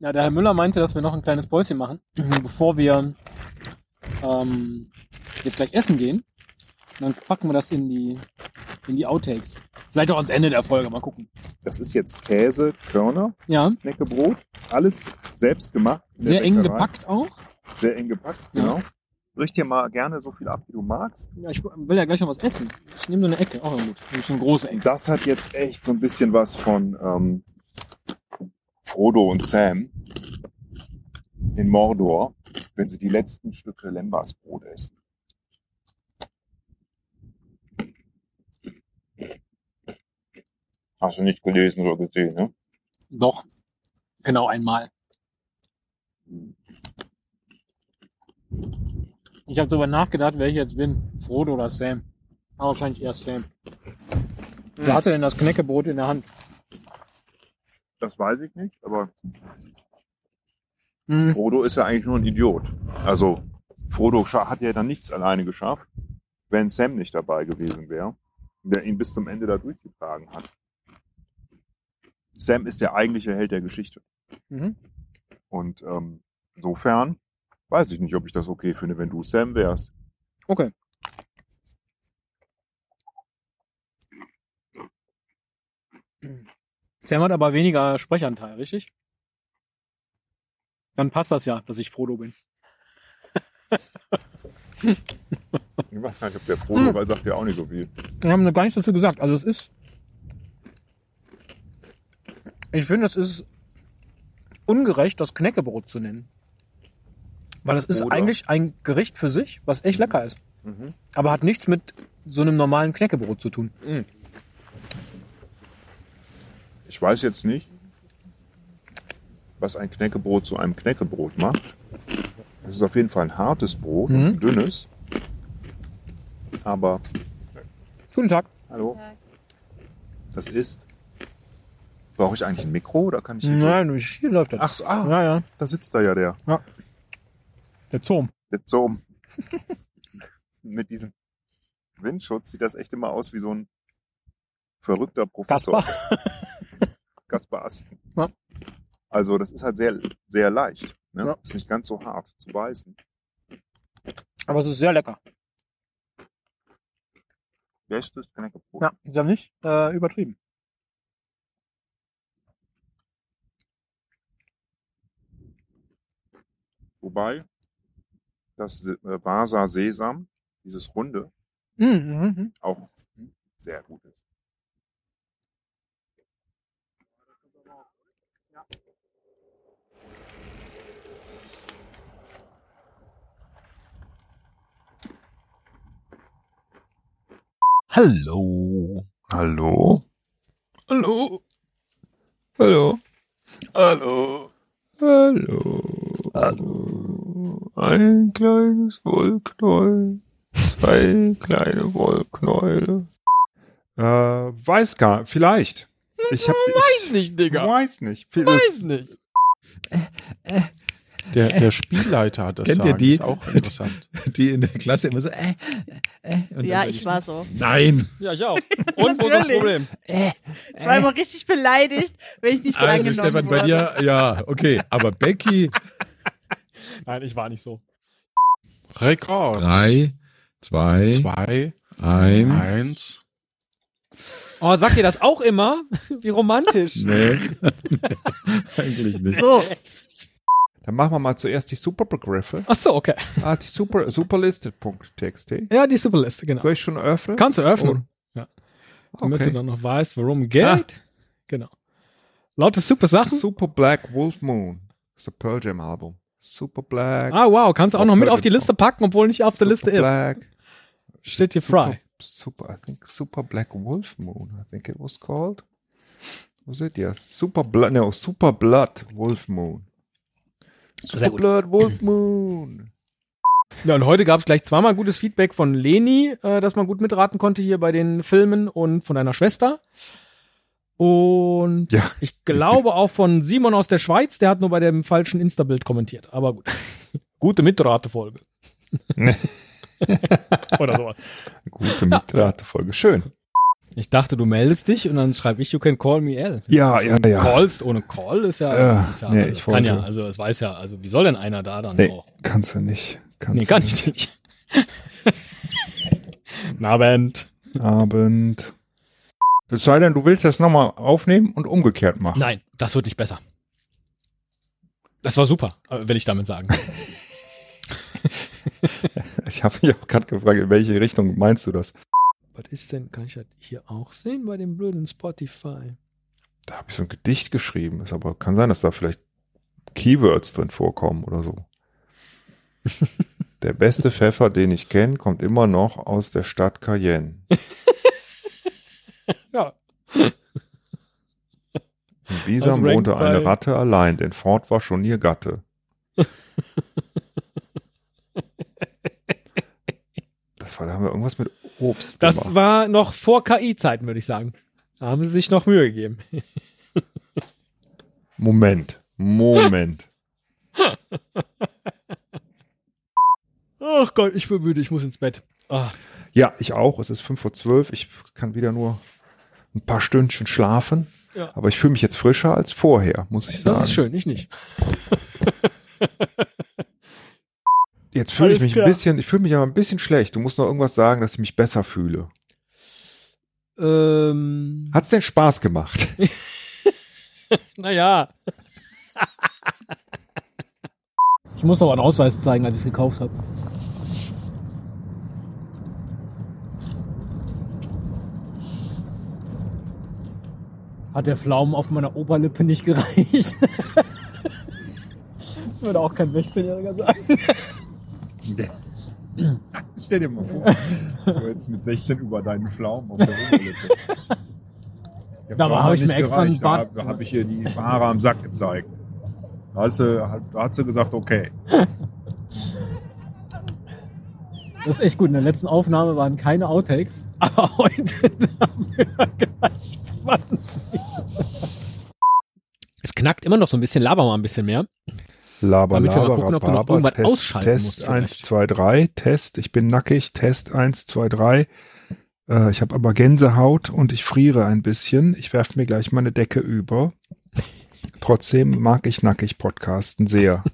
Ja, der Herr Müller meinte, dass wir noch ein kleines Päuschen machen, bevor wir ähm, jetzt gleich essen gehen. Und dann packen wir das in die, in die Outtakes. Vielleicht auch ans Ende der Folge, mal gucken. Das ist jetzt Käse, Körner, Ja, Knäckebrot. Alles selbst gemacht. sehr eng Bäckerei. gepackt auch. Sehr eng gepackt, Ja. genau. Richt dir mal gerne so viel ab, wie du magst. Ja, ich will ja gleich noch was essen. Ich nehme so eine Ecke, auch noch gut. Nämlich eine große Ecke. Das hat jetzt echt so ein bisschen was von ähm, Frodo und Sam in Mordor, wenn sie die letzten Stücke Lembasbrot essen. Hast du nicht gelesen oder gesehen, ne? Doch. Genau einmal. Ich habe darüber nachgedacht, wer ich jetzt bin. Frodo oder Sam. Aber wahrscheinlich eher Sam. Wer hatte denn das Knäckebrot in der Hand? Das weiß ich nicht, aber Hm. Frodo ist ja eigentlich nur ein Idiot. Also Frodo hat ja dann nichts alleine geschafft, wenn Sam nicht dabei gewesen wäre, der ihn bis zum Ende da durchgetragen hat. Sam ist der eigentliche Held der Geschichte. Mhm. Und ähm, insofern weiß ich nicht, ob ich das okay finde, wenn du Sam wärst. Okay. Sam hat aber weniger Sprechanteil, richtig? Dann passt das ja, dass ich Frodo bin. Ich weiß gar nicht, ob der Frodo, weil sagt ja auch nicht so viel. Wir haben noch gar nichts dazu gesagt. Also es ist. Ich finde, es ist ungerecht, das Knäckebrot zu nennen. Weil es ist Oder- eigentlich ein Gericht für sich, was echt lecker ist. Mhm. Aber hat nichts mit so einem normalen Knäckebrot zu tun. Ich weiß jetzt nicht, was ein Knäckebrot zu einem Knäckebrot macht. Es ist auf jeden Fall ein hartes Brot, Mhm. ein dünnes. Aber Guten Tag. Hallo. Das ist. Brauche ich eigentlich ein Mikro oder kann ich hier so? Nein, hier läuft das. Ach so, ah, Ja, ja. da sitzt da ja der. Der Zoom. So einem- mit diesem Windschutz sieht das echt immer aus wie so ein verrückter Professor. Kaspar. Asten. Ja. Also das ist halt sehr, sehr leicht. Ne? Ja. Ist nicht ganz so hart zu beißen. Aber es ist sehr lecker. Bestes Knäckebrot. Ja, sie haben nicht äh, übertrieben. Wobei das äh, Vasa Sesam, dieses Runde, Mhm, mhm, mhm. auch sehr gut ist. Hallo. Hallo? Hallo. Hallo. Hallo? Hallo. Hallo. Ein kleines Wollknäuel. Zwei kleine Wollknäule. Äh, weiß gar, vielleicht. Ich hab, Weiß nicht, ich Digga. weiß nicht. Viel- Weiß nicht. Der, der Spielleiter hat das Kennt ihr sagen. die? ist auch interessant. Die in der Klasse immer so, äh, äh, Ja, ich war so. Nein. Ja, ich auch. Und wo ist das. Problem? Ich war immer richtig beleidigt, wenn ich nicht Also drangenommen Stefan, wurde. bei dir, ja, okay. Aber Becky, Nein, ich war nicht so. Rekord. drei, zwei, Zwei, eins. eins. Oh, sagt ihr das auch immer? Wie romantisch. Nee. Eigentlich nicht. So, Dann machen wir mal zuerst die Superbegriffe. Ach so, okay. Ah, die Super, Superliste.txt. Ja, die Superliste, genau. Soll ich schon öffnen? Kannst du öffnen. Damit du Okay. dann noch weißt, worum geht. Genau. Lauter super Sachen. Super Black Wolf Moon. Das ist ein Pearl Jam Album. Super Black. Ah, wow. Kannst du auch noch mit auf die Super Liste packen, obwohl nicht auf der Liste ist. Black. Steht hier Super- Fry. Super, I think Super Black Wolf Moon, I think it was called. Was it? Yeah, Super Blood, no, Super Blood Wolf Moon. Sehr gut. Blood Wolf Moon. Ja, und heute gab es gleich zweimal gutes Feedback von Leni, äh, dass man gut mitraten konnte hier bei den Filmen und von deiner Schwester. Und Ja, ich glaube auch von Simon aus der Schweiz, der hat nur bei dem falschen Insta-Bild kommentiert. Aber gut. Gute Mitratefolge. Oder sowas. gute Mitratefolge. Schön. Ich dachte, du meldest dich und dann schreibe ich, you can call me L. Ja, ja, ja. Callst ohne Call ist ja, Ja, ist ja nee, das ich kann ja, also es weiß ja, also wie soll denn einer da dann Nee, auch? kannst du nicht. Kannst Nee, kann ich nicht. Abend. Abend. Es sei denn, du willst das nochmal aufnehmen und umgekehrt machen. Nein, das wird nicht besser. Das war super, will ich damit sagen. Ich habe mich auch gerade gefragt, in welche Richtung meinst du das? Was ist denn, kann ich das hier auch sehen bei dem blöden Spotify? Da habe ich so ein Gedicht geschrieben. Ist aber kann sein, dass da vielleicht Keywords drin vorkommen oder so. Der beste Pfeffer, den ich kenne, kommt immer noch aus der Stadt Cayenne. Ja. In rankt wohnte eine Ratte allein, denn fort war schon ihr Gatte. Das war, da haben wir irgendwas mit Obst Das gemacht. war noch vor KI-Zeiten, würde ich sagen. Da haben sie sich noch Mühe gegeben. Moment, Moment. Ach Gott, ich bin müde, ich muss ins Bett. Ah, Ja, ich auch. Es ist fünf vor zwölf. Ich kann wieder nur ein paar Stündchen schlafen. Ja. Aber ich fühle mich jetzt frischer als vorher, muss ich sagen. das ist schön, ich nicht. Jetzt fühle ich mich klar. ein bisschen, ich fühle mich aber ein bisschen schlecht. Du musst noch irgendwas sagen, dass ich mich besser fühle. Ähm, Hat's denn Spaß gemacht? naja. ich muss noch einen Ausweis zeigen, als ich es gekauft habe. Hat der Pflaumen auf meiner Oberlippe nicht gereicht? das würde auch kein 16-Jähriger sagen. Stell dir mal vor, du jetzt mit 16 über deinen Pflaumen auf der Oberlippe. Dabei Pflaumen habe ich mir extra einen. Bart- Da, da habe ich ihr die Haare am Sack gezeigt. Da hat sie, da hat sie gesagt, okay. Das ist echt gut. In der letzten Aufnahme waren keine Outtakes, aber heute dafür gleich 20. Es knackt immer noch so ein bisschen, laber mal ein bisschen mehr. Laber, Damit wir mal laber, gucken, ob du noch irgendwas Test, ausschalten Test musst 1, vielleicht. 2, 3, Test, ich bin nackig, Test 1, 2, 3. Äh, ich habe aber Gänsehaut und ich friere ein bisschen. Ich werfe mir gleich meine Decke über. Trotzdem mag ich nackig Podcasten sehr.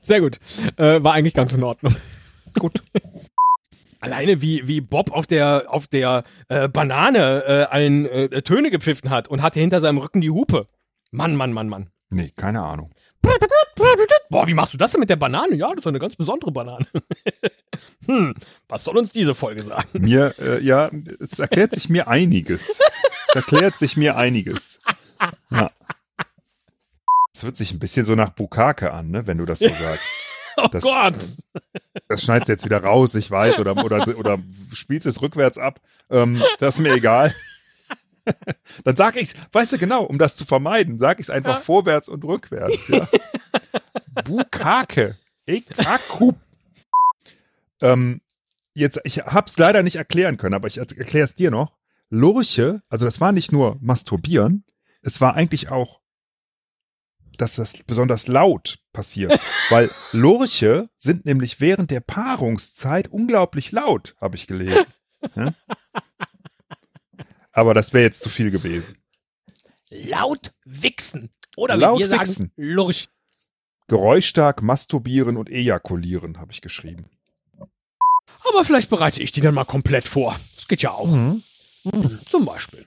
Sehr gut. Äh, war eigentlich ganz in Ordnung. gut. Alleine wie, wie Bob auf der, auf der äh, Banane äh, allen äh, Töne gepfiffen hat und hatte hinter seinem Rücken die Hupe. Mann, Mann, Mann, Mann. Nee, keine Ahnung. Boah, wie machst du das denn mit der Banane? Ja, das ist eine ganz besondere Banane. hm, was soll uns diese Folge sagen? Mir, äh, ja, es erklärt sich mir einiges. Es erklärt sich mir einiges. Ja. Es hört sich ein bisschen so nach Bukake an, ne, wenn du das so sagst. Oh Das- Gott! Das schneidest du jetzt wieder raus, ich weiß, oder, oder, oder spielst es rückwärts ab. Ähm, das ist mir egal. Dann sag ich's, weißt du genau, um das zu vermeiden, sag ich's einfach Ja. vorwärts und rückwärts. Ja. Bukake. Ekaku. Ähm, jetzt, ich hab's leider nicht erklären können, aber ich erkläre es dir noch. Lurche, also das war nicht nur masturbieren, es war eigentlich auch dass das besonders laut passiert. Weil Lurche sind nämlich während der Paarungszeit unglaublich laut, habe ich gelesen. Ja? Aber das wäre jetzt zu viel gewesen. Laut wichsen. Oder Laut wie wir wichsen. sagen, lurch. Geräuschstark masturbieren und ejakulieren, habe ich geschrieben. Aber vielleicht bereite ich die dann mal komplett vor. Das geht ja auch. Mhm. Zum Beispiel.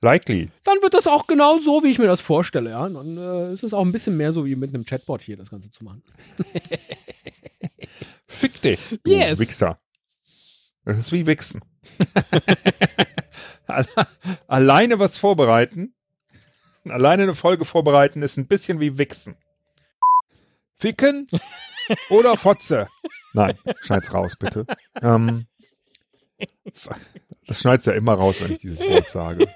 Likely. Dann wird das auch genau so, wie ich mir das vorstelle. Ja? Dann äh, ist es auch ein bisschen mehr so wie mit einem Chatbot hier, das Ganze zu machen. Fick dich, du Yes. Wichser. Das ist wie Wichsen. Alle- Alleine was vorbereiten, alleine eine Folge vorbereiten, ist ein bisschen wie Wichsen. Ficken oder Fotze? Nein, schneid's raus, bitte. Ähm, das schneid's ja immer raus, wenn ich dieses Wort sage.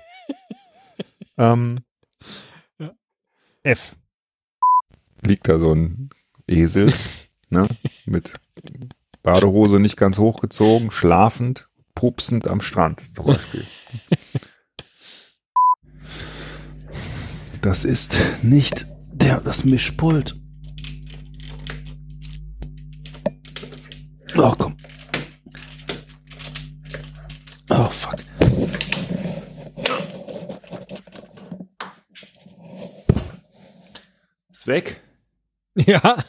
Ähm, F. Liegt da so ein Esel, ne, mit Badehose nicht ganz hochgezogen, schlafend, pupsend am Strand zum Beispiel. Das ist nicht der, das Mischpult. Oh, komm. Oh, fuck. Ist weg. Ja.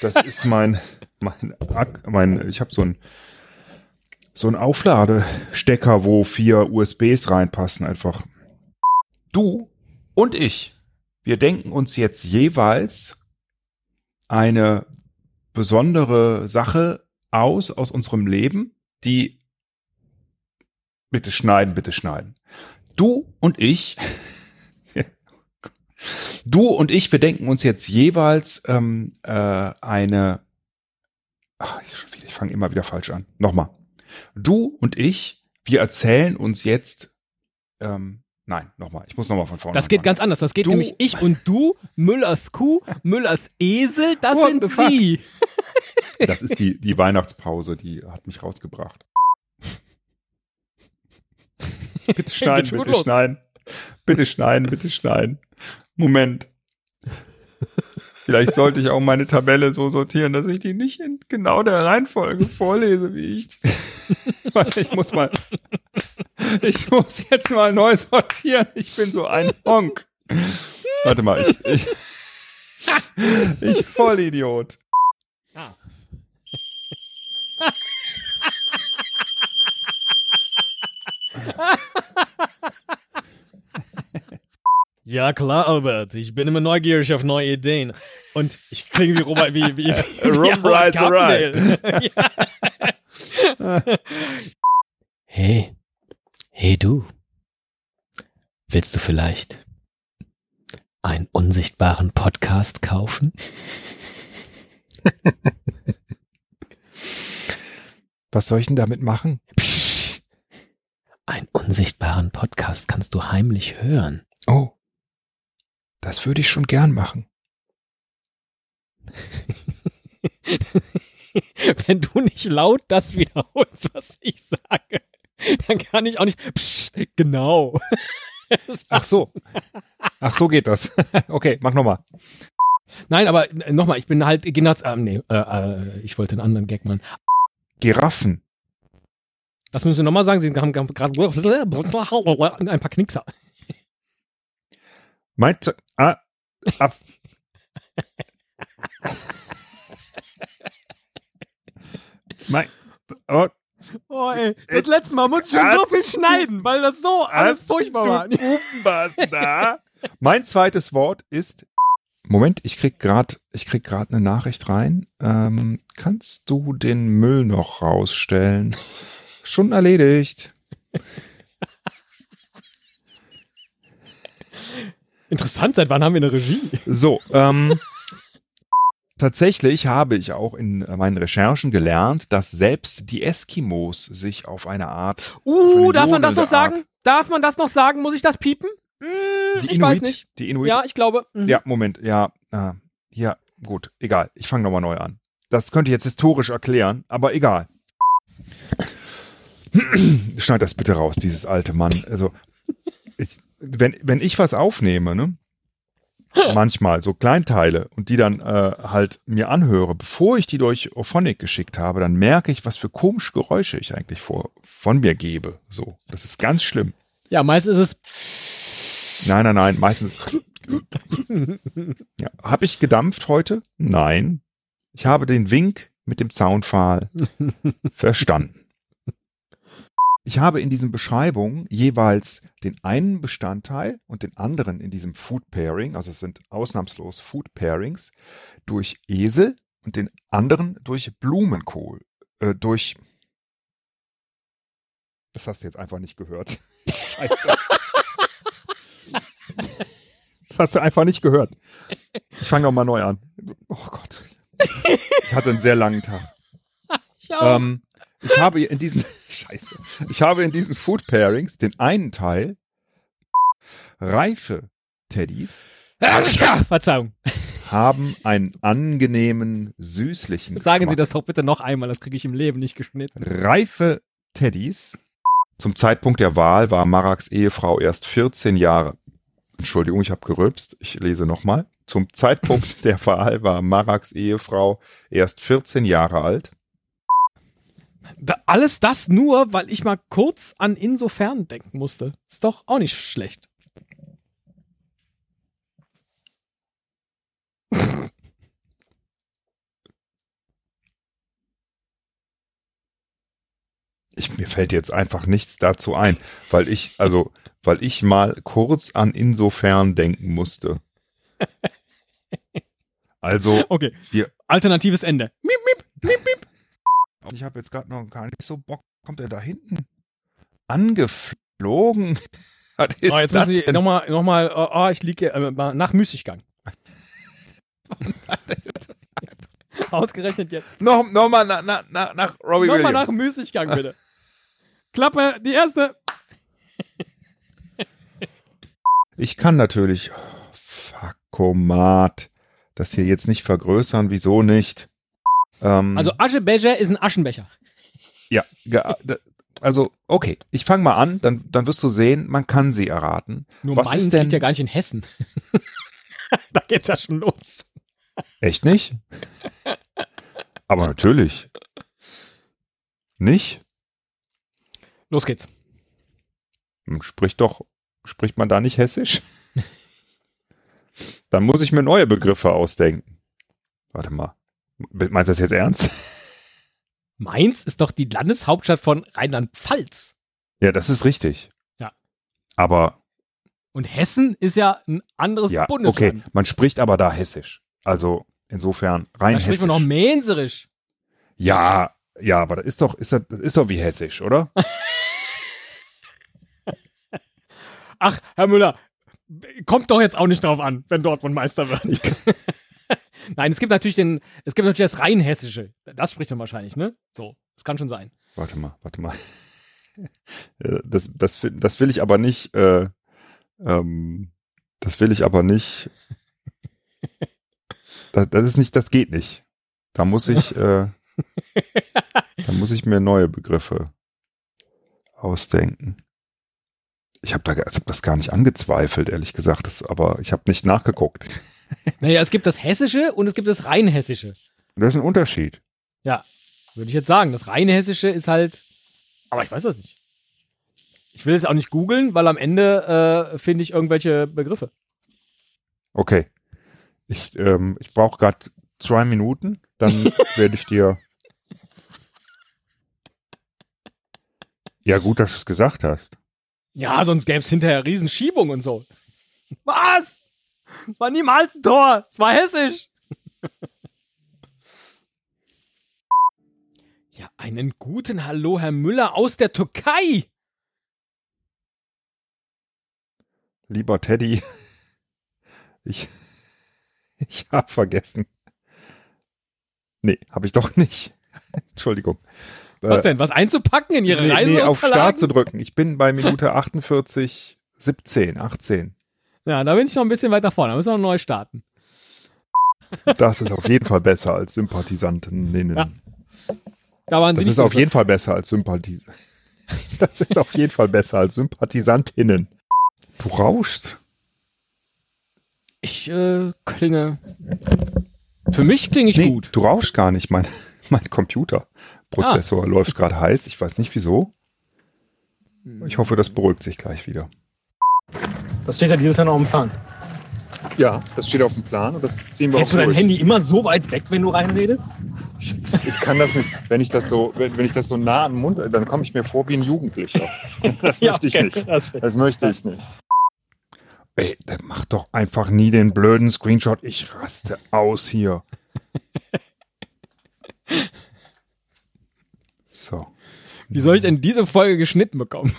Das ist mein, mein, mein ich habe so ein so ein Aufladestecker, wo vier USBs reinpassen einfach. Du und ich, wir denken uns jetzt jeweils eine besondere Sache aus aus unserem Leben, die bitte schneiden, bitte schneiden. Du und ich Du und ich, wir denken uns jetzt jeweils ähm, äh, eine. Ach, ich, ich fange immer wieder falsch an. Nochmal. Du und ich, wir erzählen uns jetzt. Ähm, nein, nochmal. Ich muss nochmal von vorne. Das geht ganz anders. Das geht Du- nämlich ich und du, Müllers Kuh, Müllers Esel, das What sind sie. Das ist die, die Weihnachtspause, die hat mich rausgebracht. Bitte schneiden, bitte los. schneiden. Bitte schneiden, bitte schneiden. Moment. Vielleicht sollte ich auch meine Tabelle so sortieren, dass ich die nicht in genau der Reihenfolge vorlese, wie ich. Ich muss mal. Ich muss jetzt mal neu sortieren. Ich bin so ein Honk. Warte mal, ich. Ich, ich Vollidiot. Ja, klar, Albert. Ich bin immer neugierig auf neue Ideen. Und ich klinge wie Robert, wie, wie, wie, Howard rides Carpendale. Hey, hey du. Willst du vielleicht einen unsichtbaren Podcast kaufen? Was soll ich denn damit machen? Psst. Einen unsichtbaren Podcast kannst du heimlich hören. Oh. Das würde ich schon gern machen. Wenn du nicht laut das wiederholst, was ich sage, dann kann ich auch nicht. Psst, genau. Ach so. Ach so geht das. Okay, mach nochmal. Nein, aber äh, nochmal, ich bin halt genau. Äh, nee, äh, äh, ich wollte einen anderen Gag machen. Giraffen. Das müssen wir nochmal sagen. Sie haben gerade ein paar Knickser. Meint, ah, ab. mein, oh, Oh, ey, das letzte Mal musste ich schon so viel schneiden, weil das so alles furchtbar war. Du Bubenbastard. mein zweites Wort ist. Moment, ich krieg grad, ich krieg grad eine Nachricht rein. Ähm, kannst du den Müll noch rausstellen? Schon erledigt. Interessant, seit wann haben wir eine Regie? So, ähm, tatsächlich habe ich auch in meinen Recherchen gelernt, dass selbst die Eskimos sich auf eine Art Uh, darf man das noch jodelnde sagen? Art- Darf man das noch sagen? Muss ich das piepen? Hm, ich Inuit, weiß nicht. Die Inuit. Ja, ich glaube. Mhm. Ja, Moment, ja, äh, ja, gut, egal. Ich fange nochmal neu an. Das könnte ich jetzt historisch erklären, aber egal. Schneid das bitte raus, dieses alte Mann. Also, ich, wenn, wenn ich was aufnehme, ne, manchmal so Kleinteile und die dann äh, halt mir anhöre, bevor ich die durch Ophonic geschickt habe, dann merke ich, was für komische Geräusche ich eigentlich vor, von mir gebe. So, das ist ganz schlimm. Ja, meist ist es. Nein, nein, nein, meistens. ja. Habe ich gedampft heute? Nein. Ich habe den Wink mit dem Zaunpfahl verstanden. Ich habe in diesen Beschreibungen jeweils den einen Bestandteil und den anderen in diesem Food Pairing, also es sind ausnahmslos Food Pairings, durch Esel und den anderen durch Blumenkohl, äh, durch. Das hast du jetzt einfach nicht gehört. Scheiße. Das hast du einfach nicht gehört. Ich fange nochmal neu an. Oh Gott. Ich hatte einen sehr langen Tag. Ähm, ich habe in diesen Scheiße. Ich habe in diesen Food Pairings den einen Teil reife Teddys Verzeihung. haben einen angenehmen, süßlichen Sagen Sie Geschmack. das doch bitte noch einmal, das kriege ich im Leben nicht geschnitten. Reife Teddys. Zum Zeitpunkt der Wahl war Maraks Ehefrau erst 14 Jahre. Entschuldigung, ich habe gerülpst. Ich lese nochmal. Zum Zeitpunkt der Wahl war Maraks Ehefrau erst 14 Jahre alt. Da, alles das nur, weil ich mal kurz an insofern denken musste. Ist doch auch nicht schlecht. Ich, mir fällt jetzt einfach nichts dazu ein, weil ich, also, weil ich mal kurz an insofern denken musste. Also, Okay. Wir- Alternatives Ende. Miep, miep, miep, miep. Ich habe jetzt gerade noch gar nicht so Bock. Kommt er da hinten? Angeflogen? Was ist Oh, jetzt das muss ich nochmal, noch mal, oh, ich liege äh, nach Müßiggang. Ausgerechnet jetzt. Noch, noch mal nach, nach, nach, nach Robbie Nochmal nach Williams. Müßiggang, bitte. Klappe, die erste. Ich kann natürlich, oh, Fuckomat, das hier jetzt nicht vergrößern. Wieso nicht? Ähm, Also Aschebecher ist ein Aschenbecher. Ja, also okay, ich fange mal an, dann, dann wirst du sehen, man kann sie erraten. Nur Was Mainz ist denn- liegt ja gar nicht in Hessen. da geht's ja schon los. Echt nicht? Aber natürlich. Nicht? Los geht's. Hm, Spricht doch, spricht man da nicht hessisch? Dann muss ich mir neue Begriffe ausdenken. Warte mal. Meinst du das jetzt ernst? Mainz ist doch die Landeshauptstadt von Rheinland-Pfalz. Ja, das ist richtig. Ja. Aber Und Hessen ist ja ein anderes ja, Bundesland. okay, man spricht aber da hessisch. Also insofern rein Da spricht man noch Mänserisch. Ja, ja, aber das ist doch, ist das, das ist doch wie hessisch, oder? Ach, Herr Müller, kommt doch jetzt auch nicht drauf an, wenn Dortmund Meister wird. Nein, es gibt natürlich den, es gibt natürlich das rein hessische. Das spricht man wahrscheinlich, ne? So, das kann schon sein. Warte mal, warte mal. Äh, Das, das, will- das will ich aber nicht, äh, ähm, das will ich aber nicht. Das, das ist nicht, das geht nicht. Da muss ich, äh, da muss ich mir neue Begriffe ausdenken. Ich habe da, ich hab das gar nicht angezweifelt, ehrlich gesagt, das, aber ich habe nicht nachgeguckt. Naja, es gibt das hessische und es gibt das rein hessische. Das ist ein Unterschied. Würde ich jetzt sagen. Das rein hessische ist halt, aber ich weiß das nicht. Ich will jetzt auch nicht googeln, weil am Ende äh, finde ich irgendwelche Begriffe. Okay. Ich, ähm, ich brauche gerade zwei Minuten, dann werde ich dir. Ja, gut, dass du es gesagt hast. Ja, sonst gäbe es hinterher Riesenschiebung und so. Was? Es war niemals ein Tor. Es war hessisch. ja, einen guten Hallo, Herr Müller aus der Türkei. Lieber Teddy, ich, ich habe vergessen. Nee, habe ich doch nicht. Entschuldigung. Was Äh, denn? Was einzupacken in Ihre nee, Reise? nee, auf Start zu drücken. Ich bin bei Minute 48, 17, 18. Ja, da bin ich noch ein bisschen weiter vorne. Da müssen wir noch neu starten. Das ist auf jeden Fall besser als Sympathisantinnen. Ja. Da waren Das ist auf jeden Fall besser als Sympathis. Das ist auf jeden Fall besser als Sympathisantinnen. Du rauschst. Ich äh, klinge. Für mich klinge ich Nee, gut. du rauschst gar nicht. Mein, mein Computerprozessor Ah. läuft gerade heiß. Ich weiß nicht wieso. Ich hoffe, das beruhigt sich gleich wieder. Das steht ja dieses Jahr noch im Plan. Ja, das steht auf dem Plan und das ziehen wir Hältst du auch dein durch. Handy immer so weit weg, wenn du reinredest? Ich kann das nicht, wenn ich das so, wenn, wenn ich das so nah am Mund, dann komme ich mir vor wie ein Jugendlicher. Das möchte ich nicht. Das, Das möchte ich nicht. Ey, der macht doch einfach nie den blöden Screenshot. Ich raste aus hier. So. Wie soll ich denn diese Folge geschnitten bekommen?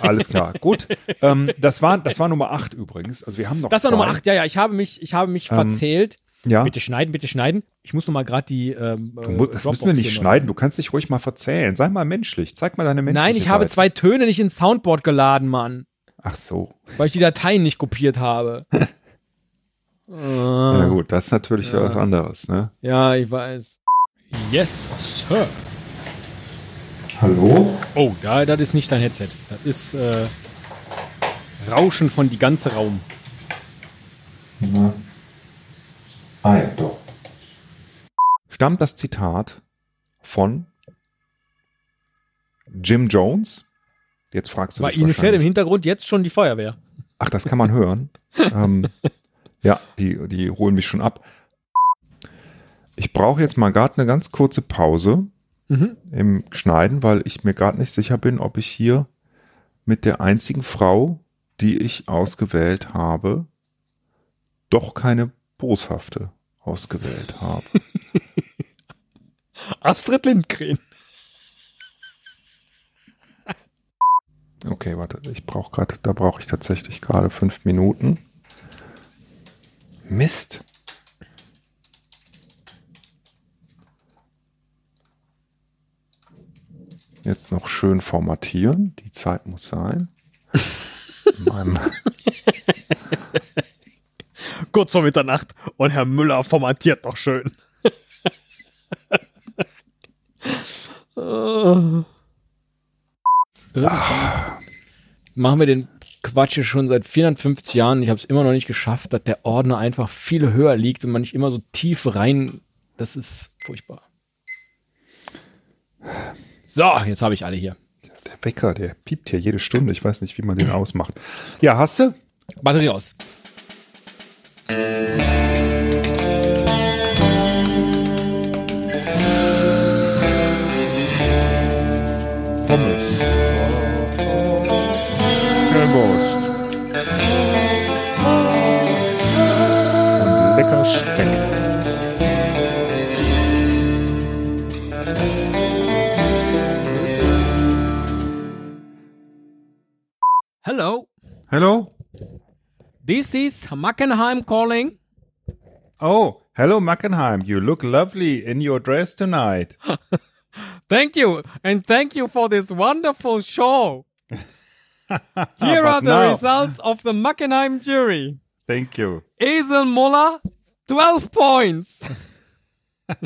Alles klar. Gut. Ähm, das, war, das war Nummer 8 übrigens. Also wir haben noch Das war zwei. Nummer 8. Ja, ja, ich habe mich, ich habe mich Ähm, verzählt. Ja. Bitte schneiden, bitte schneiden. Ich muss noch mal gerade die. Ähm, Du, das müssen wir nicht schneiden. Du kannst dich ruhig mal verzählen. Sei mal menschlich. Zeig mal deine menschliche Nein, ich habe Seite. zwei Töne nicht ins Soundboard geladen, Mann. Ach so. Weil ich die Dateien nicht kopiert habe. Na äh, gut, das ist natürlich Ja. was anderes, ne? ja, ich weiß. Yes, Sir. Hallo? Oh, da, das ist nicht dein Headset. Das ist äh, Rauschen von die ganze Raum. Na. Ah ja, doch. Stammt das Zitat von Jim Jones? Jetzt fragst du Bei Ihnen fährt im. Hintergrund jetzt schon die Feuerwehr. Ach, das kann man hören. ähm, ja, die, die holen mich schon ab. Ich brauche jetzt mal gerade eine ganz kurze Pause Mhm. im Schneiden, weil ich mir gerade nicht sicher bin, ob ich hier mit der einzigen Frau, die ich ausgewählt habe, doch keine boshafte ausgewählt habe. Astrid Lindgren. Okay, warte, ich brauche gerade, da brauche ich tatsächlich gerade fünf Minuten. Mist. Jetzt noch schön formatieren. Die Zeit muss sein. Kurz vor Mitternacht und Herr Müller formatiert doch schön. Äh. Irgendwann Machen wir den Quatsch hier schon seit 450 Jahren. Ich habe es immer noch nicht geschafft, dass der Ordner einfach viel höher liegt und man nicht immer so tief rein. Das ist furchtbar. So, jetzt habe ich alle hier. der Wecker, der piept hier jede Stunde. Ich weiß nicht, wie man den ausmacht. Ja, hast du? Batterie aus. This is Mackenheim calling. Oh, hello Mackenheim. You look lovely in your dress tonight. Thank you, and thank you for this wonderful show. Here are the now- results of the Mackenheim jury. Thank you. Esel Muller, 12 points.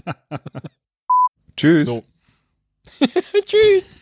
Tschüss. Tschüss.